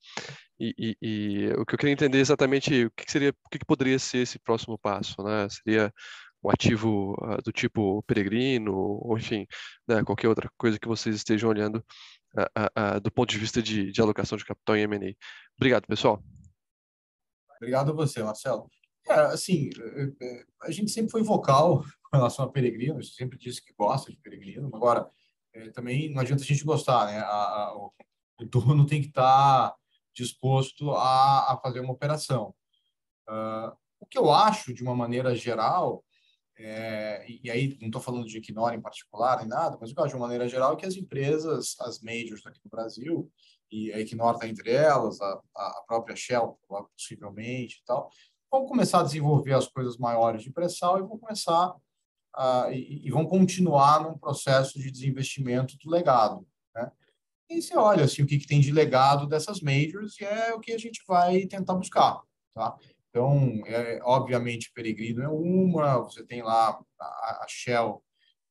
Speaker 12: E, e, e, o que eu queria entender exatamente o que seria, o que poderia ser esse próximo passo, né? Seria um ativo uh, do tipo peregrino, ou enfim, né, qualquer outra coisa que vocês estejam olhando uh, do ponto de vista de, de alocação de capital em M&A. Obrigado, pessoal.
Speaker 2: Obrigado a você, Marcelo. É, assim, é, é, a gente sempre foi vocal com relação a peregrino, sempre disse que gosta de peregrino, agora, é, também não adianta a gente gostar, né? A, a, o dono tem que estar tá disposto a, a fazer uma operação. Uh, o que eu acho, de uma maneira geral, é, e aí não estou falando de Equinor em particular nem nada, mas de uma maneira geral é que as empresas, as majors aqui no Brasil, e a Equinor está entre elas, a, a própria Shell, possivelmente e tal, vão começar a desenvolver as coisas maiores de pré-sal e vão começar uh, e, e, vão continuar num processo de desinvestimento do legado. Né? E você olha assim, o que, que tem de legado dessas majors e é o que a gente vai tentar buscar. Tá? Então, é, obviamente, Peregrino é uma, você tem lá a, a Shell,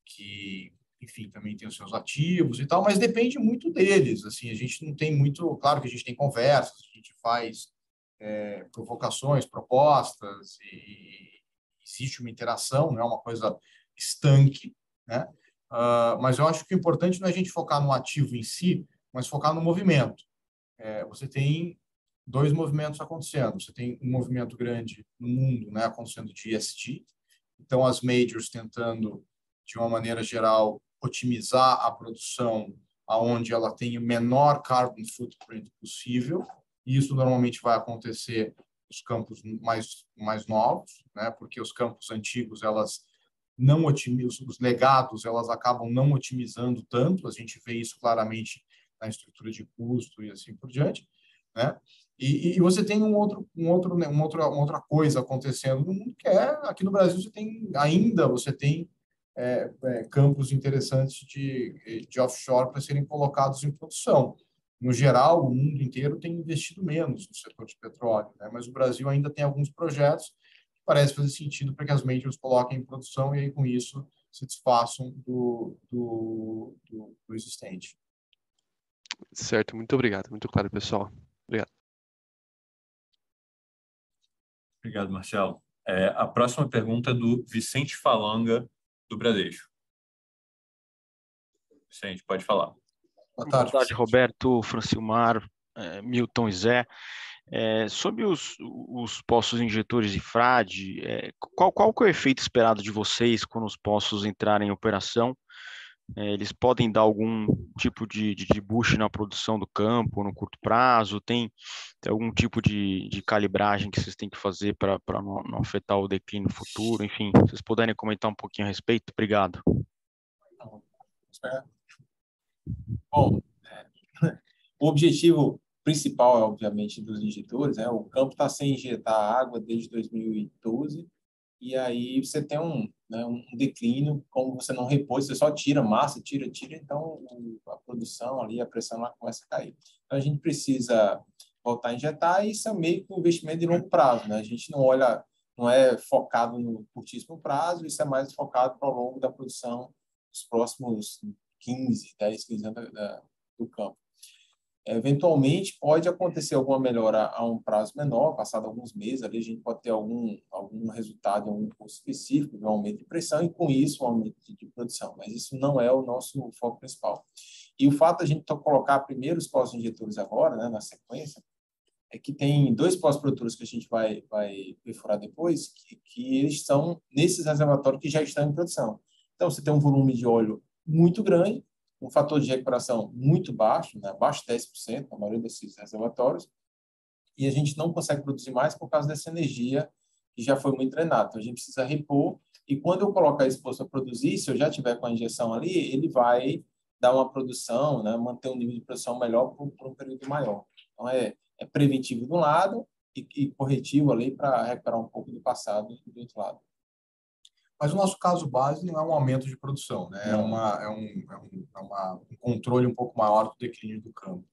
Speaker 2: que, enfim, também tem os seus ativos e tal, mas depende muito deles. Assim, a gente não tem muito. Claro que a gente tem conversas, a gente faz é, provocações, propostas, e existe uma interação, não é uma coisa estanque, né? Uh, mas eu acho que o importante não é a gente focar no ativo em si, mas focar no movimento. É, você tem dois movimentos acontecendo. Você tem um movimento grande no mundo, né, acontecendo de ESG. Então, as majors tentando, de uma maneira geral, otimizar a produção aonde ela tem o menor carbon footprint possível. E isso normalmente vai acontecer nos campos mais mais novos, né? Porque os campos antigos elas não otimizam, os legados elas acabam não otimizando tanto. A gente vê isso claramente na estrutura de custo e assim por diante, né? E, e, você tem um outro, um outro, né, uma, outra, uma outra coisa acontecendo no mundo que é aqui no Brasil você tem ainda você tem é, é, campos interessantes de, de offshore para serem colocados em produção. No geral, o mundo inteiro tem investido menos no setor de petróleo, né? mas o Brasil ainda tem alguns projetos que parece fazer sentido para que as majors coloquem em produção e aí com isso se desfaçam do, do, do, do existente.
Speaker 12: Certo, muito obrigado, muito claro, pessoal. Obrigado.
Speaker 10: Marcelo. É, a próxima pergunta é do Vicente Falanga, do Bradesco. Vicente, pode falar.
Speaker 13: Boa tarde, Boa tarde Roberto, Francilmar, é, Milton e Zé. É, sobre os, os poços injetores de frade, é, qual, qual é o efeito esperado de vocês quando os poços entrarem em operação? É, eles podem dar algum tipo de, de, de boost na produção do campo no curto prazo? Tem, tem algum tipo de, de, calibragem que vocês têm que fazer para não, não, afetar o declínio futuro? Enfim, vocês puderem comentar um pouquinho a respeito? Obrigado.
Speaker 8: Bom, é, o objetivo principal, obviamente, dos injetores, é o campo está sem injetar água desde 2012 e aí você tem um, né, um declínio, como você não repôs, você só tira massa, tira, tira, então a produção ali, a pressão lá começa a cair. Então a gente precisa voltar a injetar e isso é meio que um investimento de longo prazo, né? A gente não olha, não é focado no curtíssimo prazo, isso é mais focado para o longo da produção dos próximos 15, 10, 15 anos do campo. Eventualmente, pode acontecer alguma melhora a um prazo menor, passado alguns meses, ali a gente pode ter algum, algum resultado, algum curso específico um aumento de pressão e, com isso, um aumento de produção. Mas isso não é o nosso foco principal. E o fato de a gente colocar primeiro os pós-injetores agora, né, na sequência, é que tem dois pós-produtores que a gente vai, vai perfurar depois, que, que eles estão nesses reservatórios que já estão em produção. Então, você tem um volume de óleo muito grande, um fator de recuperação muito baixo, né, abaixo de 10%, na maioria desses reservatórios, e a gente não consegue produzir mais por causa dessa energia que já foi muito drenada. Então, a gente precisa repor, e quando eu colocar esse poço a produzir, se eu já tiver com a injeção ali, ele vai dar uma produção, né, manter um nível de produção melhor por, por um período maior. Então, é, é preventivo de um lado e, e corretivo ali para recuperar um pouco do passado do outro lado.
Speaker 2: Mas o nosso caso base não é um aumento de produção, né? é, uma, é, um, é, um, é uma, um controle um pouco maior do declínio do campo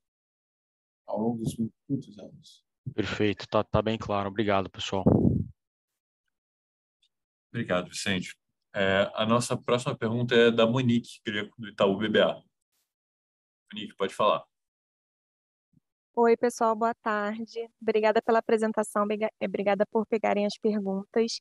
Speaker 2: ao longo dos muitos anos.
Speaker 13: Perfeito, tá, tá bem claro. Obrigado, pessoal.
Speaker 10: Obrigado, Vicente. É, a nossa próxima pergunta é da Monique Greco, do Itaú BBA. Monique, pode falar.
Speaker 14: Oi, pessoal, boa tarde. Obrigada pela apresentação, obrigada por pegarem as perguntas.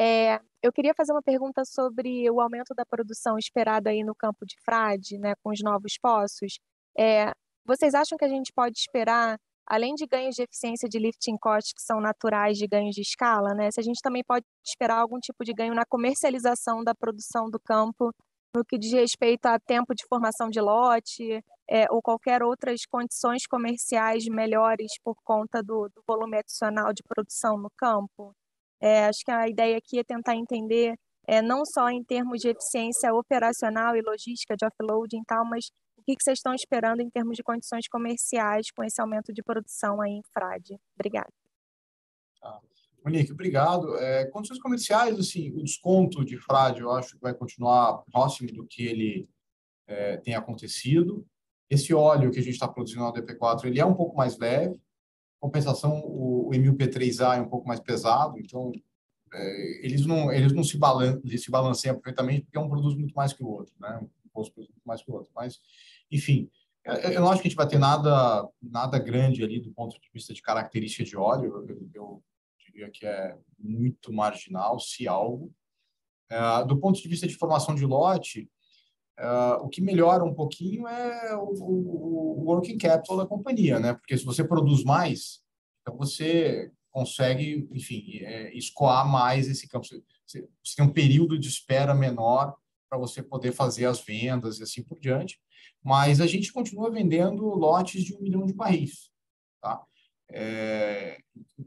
Speaker 14: É, eu queria fazer uma pergunta sobre o aumento da produção esperado aí no campo de frade, né, com os novos poços. É, vocês acham que a gente pode esperar, além de ganhos de eficiência de lifting cost que são naturais de ganhos de escala, né, se a gente também pode esperar algum tipo de ganho na comercialização da produção do campo, no que diz respeito a tempo de formação de lote, é, ou qualquer outras condições comerciais melhores por conta do, do volume adicional de produção no campo? É, acho que a ideia aqui é tentar entender, é, não só em termos de eficiência operacional e logística de offloading e tal, mas o que, que vocês estão esperando em termos de condições comerciais com esse aumento de produção aí em Frade. Obrigada.
Speaker 2: Tá. Monique, obrigado. É, condições comerciais, assim, o desconto de Frade eu acho que vai continuar próximo do que ele é, tem acontecido. Esse óleo que a gente está produzindo no DP4, ele é um pouco mais leve, compensação, o, o MUP3A é um pouco mais pesado, então é, eles não eles não se, balan eles se balanceiam perfeitamente porque um produz muito mais que o outro, né? Um produz muito mais que o outro. Mas, enfim, eu não acho que a gente vai ter nada nada grande ali do ponto de vista de característica de óleo. Eu, eu diria que é muito marginal, se algo. É, do ponto de vista de formação de lote, Uh, o que melhora um pouquinho é o, o, o, working capital da companhia, né? Porque se você produz mais, então você consegue, enfim, é, escoar mais esse campo. Você, você, tem um período de espera menor para você poder fazer as vendas e assim por diante. Mas a gente continua vendendo lotes de um milhão de barris, tá? É,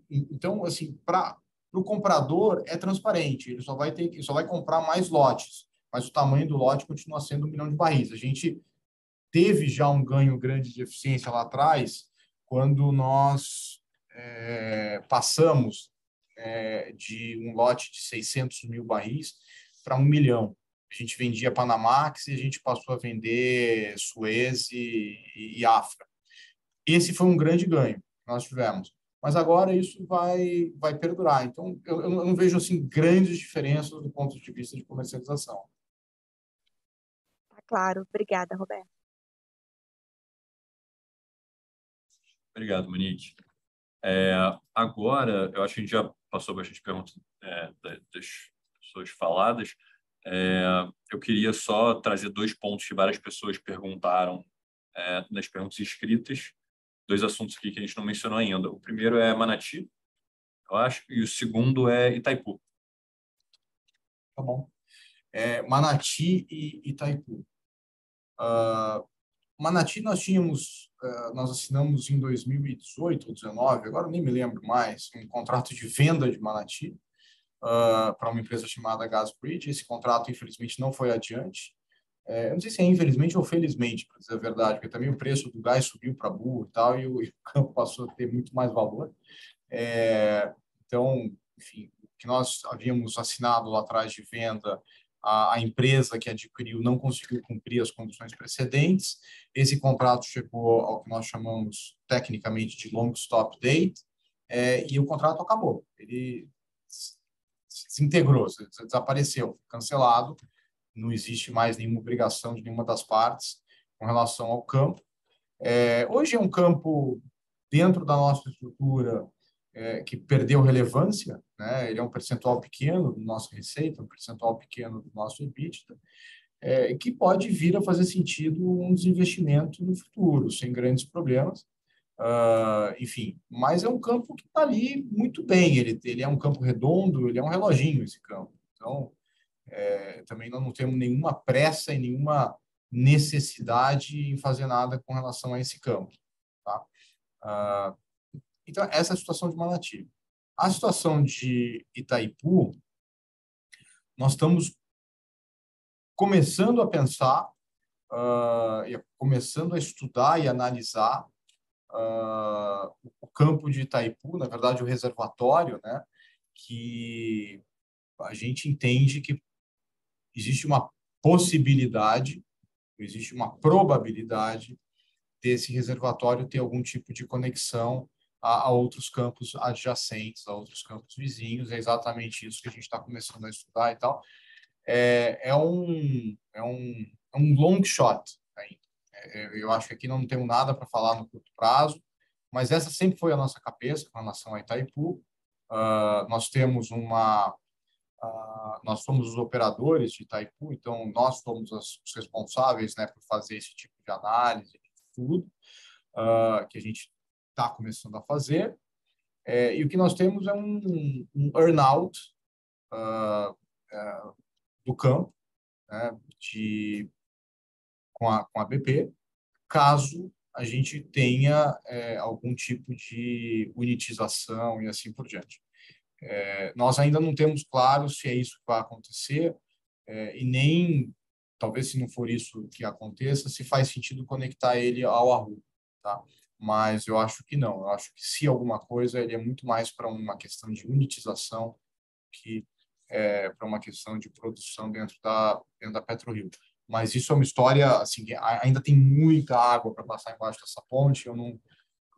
Speaker 2: então, assim, para o comprador é transparente. Ele só vai ter que, só vai comprar mais lotes mas o tamanho do lote continua sendo um milhão de barris. A gente teve já um ganho grande de eficiência lá atrás, quando nós é, passamos é, de um lote de 600 mil barris para um milhão. A gente vendia Panamax e a gente passou a vender Suez e, e Afra. Esse foi um grande ganho que nós tivemos. Mas agora isso vai, vai perdurar. Então, eu, eu não vejo assim grandes diferenças do ponto de vista de comercialização
Speaker 14: claro. Obrigada, Roberto.
Speaker 10: Obrigado, Monique. É, agora, eu acho que a gente já passou bastante perguntas é, das pessoas faladas. É, eu queria só trazer dois pontos que várias pessoas perguntaram é, nas perguntas escritas, dois assuntos aqui que a gente não mencionou ainda. O primeiro é Manati, eu acho, e o segundo é Itaipu.
Speaker 2: Tá bom. É, Manati e Itaipu. Uh, Manati nós tínhamos, uh, nós assinamos em 2018 ou 2019, agora nem me lembro mais, um contrato de venda de Manati uh, para uma empresa chamada Gasbridge. Esse contrato, infelizmente, não foi adiante. É, eu não sei se é infelizmente ou felizmente, para dizer a verdade, porque também o preço do gás subiu para burro e tal, e o, e o, campo passou a ter muito mais valor. É, então, enfim, o que nós havíamos assinado lá atrás de venda a, a, empresa que adquiriu não conseguiu cumprir as condições precedentes. Esse contrato chegou ao que nós chamamos tecnicamente de long stop date é, e o contrato acabou. Ele se integrou, se desapareceu, cancelado. Não existe mais nenhuma obrigação de nenhuma das partes com relação ao campo. É, hoje é um campo dentro da nossa estrutura é, que perdeu relevância, né? ele é um percentual pequeno do nosso receita, um percentual pequeno do nosso EBITDA, é, que pode vir a fazer sentido um desinvestimento no futuro, sem grandes problemas. Uh, enfim, mas é um campo que está ali muito bem, ele, ele é um campo redondo, ele é um reloginho esse campo. Então, é, também nós não temos nenhuma pressa e nenhuma necessidade em fazer nada com relação a esse campo. Tá? Uh, então, essa é a situação de Manati. A situação de Itaipu, nós estamos começando a pensar uh, começando a estudar e analisar uh, o campo de Itaipu, na verdade o reservatório, né, que a gente entende que existe uma possibilidade, existe uma probabilidade desse reservatório ter algum tipo de conexão a, a, outros campos adjacentes, a outros campos vizinhos. É exatamente isso que a gente está começando a estudar e tal. É, é, um, é, um, é um long shot ainda. É, eu acho que aqui não temos nada para falar no curto prazo, mas essa sempre foi a nossa cabeça com relação a Itaipu. Uh, nós temos uma Uh, nós somos os operadores de Itaipu, então nós somos os responsáveis né, por fazer esse tipo de análise, de tudo, uh, que a gente está começando a fazer. É, e o que nós temos é um, um earnout uh, uh, do campo né, de, com, a, com a BP, caso a gente tenha é, algum tipo de unitização e assim por diante. É, nós ainda não temos claro se é isso que vai acontecer é, e nem, talvez se não for isso que aconteça, se faz sentido conectar ele ao Arru. Tá? Mas eu acho que não. Eu acho que se alguma coisa, ele é muito mais para uma questão de unitização que é, para uma questão de produção dentro da dentro da PetroRio. Mas isso é uma história assim, ainda tem muita água para passar embaixo dessa ponte. Eu não,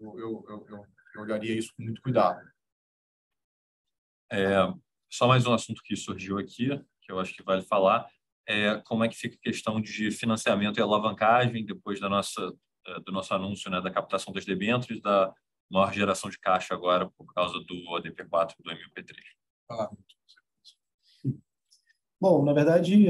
Speaker 2: eu, eu, eu, eu olharia isso com muito cuidado.
Speaker 10: É, só mais um assunto que surgiu aqui, que eu acho que vale falar, é como é que fica a questão de financiamento e alavancagem depois da nossa do nosso anúncio né, da captação das debêntures, da maior geração de caixa agora por causa do ADP4 e do MUP3. Ah,
Speaker 4: Bom, na verdade,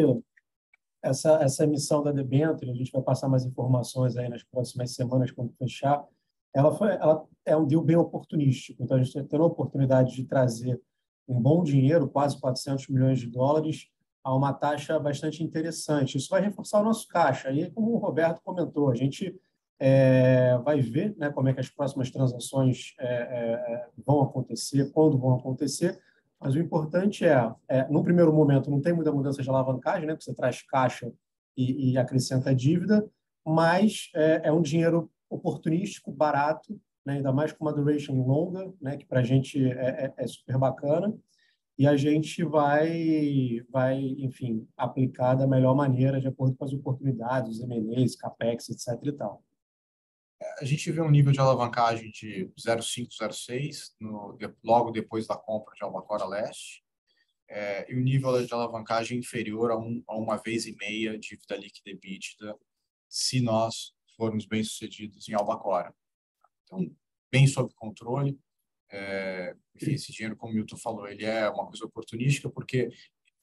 Speaker 4: essa, essa emissão da debênture, a gente vai passar mais informações aí nas próximas semanas quando fechar, ela, foi, ela é um deal bem oportunístico. Então, a gente tem a oportunidade de trazer um bom dinheiro, quase 400 milhões de dólares, a uma taxa bastante interessante. Isso vai reforçar o nosso caixa. E, como o Roberto comentou, a gente é, vai ver né, como é que as próximas transações é, é, vão acontecer, quando vão acontecer, mas o importante é, é, no primeiro momento, não tem muita mudança de alavancagem, né, porque você traz caixa e, e acrescenta dívida, mas é, é, um dinheiro oportunístico, barato, né, ainda mais com uma duration longa, né, que para a gente é, é, é, super bacana, e a gente vai, vai, enfim, aplicar da melhor maneira, de acordo com as oportunidades, os M&As, CAPEX, etc. e tal
Speaker 2: a gente vê um nível de alavancagem de 0,5, 0,6 no, logo depois da compra de Albacora Leste, é, e o nível de alavancagem inferior a, um, a uma vez e meia dívida líquida EBITDA, se nós formos bem sucedidos em Albacora. Então, bem sob controle. É, enfim, esse dinheiro, como o Milton falou, ele é uma coisa oportunística porque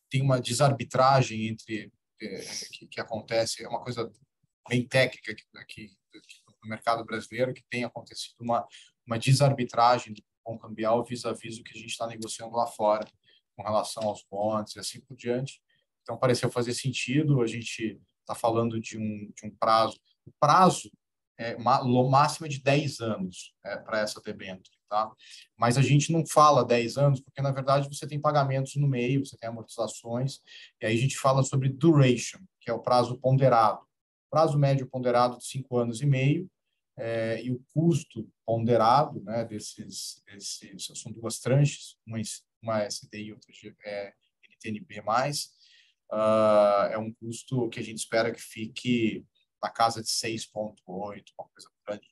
Speaker 2: tem uma desarbitragem entre é, que, que, acontece, é uma coisa bem técnica que, que, no mercado brasileiro, que tem acontecido uma, uma desarbitragem do cambial vis-à-vis o que a gente está negociando lá fora, com relação aos bonds e assim por diante. Então, pareceu fazer sentido, a gente está falando de um, de um prazo. O prazo é uma, de 10 anos é, para essa debênture, tá? Mas a gente não fala 10 anos, porque, na verdade, você tem pagamentos no meio, você tem amortizações, e aí a gente fala sobre duration, que é o prazo ponderado prazo médio ponderado de cinco anos e meio, é, e o custo ponderado né, desses, desses são duas tranches, uma, uma SDI e outra é, NTNB+, uh, é um custo que a gente espera que fique na casa de 6,8, uma coisa por ali.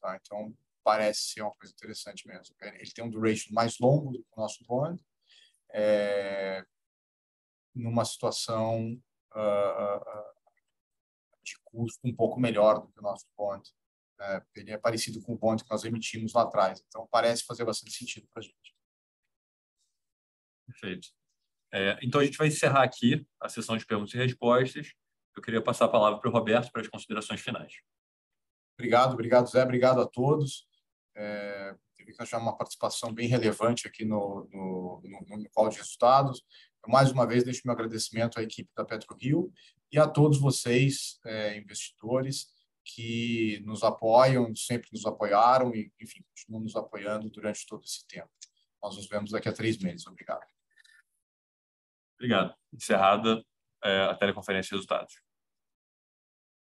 Speaker 2: Tá? Então, parece ser uma coisa interessante mesmo. Ele tem um duration mais longo do que o nosso bond, é, numa situação uh, uh, de custo um pouco melhor do que o nosso bond. É, ele é parecido com o bond que nós emitimos lá atrás. Então, parece fazer bastante sentido para a gente.
Speaker 10: Perfeito. É, então, a gente vai encerrar aqui a sessão de perguntas e respostas. Eu queria passar a palavra para o Roberto para as considerações finais.
Speaker 2: Obrigado, obrigado, Zé. Obrigado a todos. É, teve que achar uma participação bem relevante aqui no, no, no, no call de resultados. Mais uma vez, deixo meu agradecimento à equipe da PetroRio e a todos vocês, é, investidores, que nos apoiam, sempre nos apoiaram e, enfim, continuam nos apoiando durante todo esse tempo. Nós nos vemos daqui a três meses. Obrigado.
Speaker 10: Obrigado. Encerrada é, a teleconferência de resultados.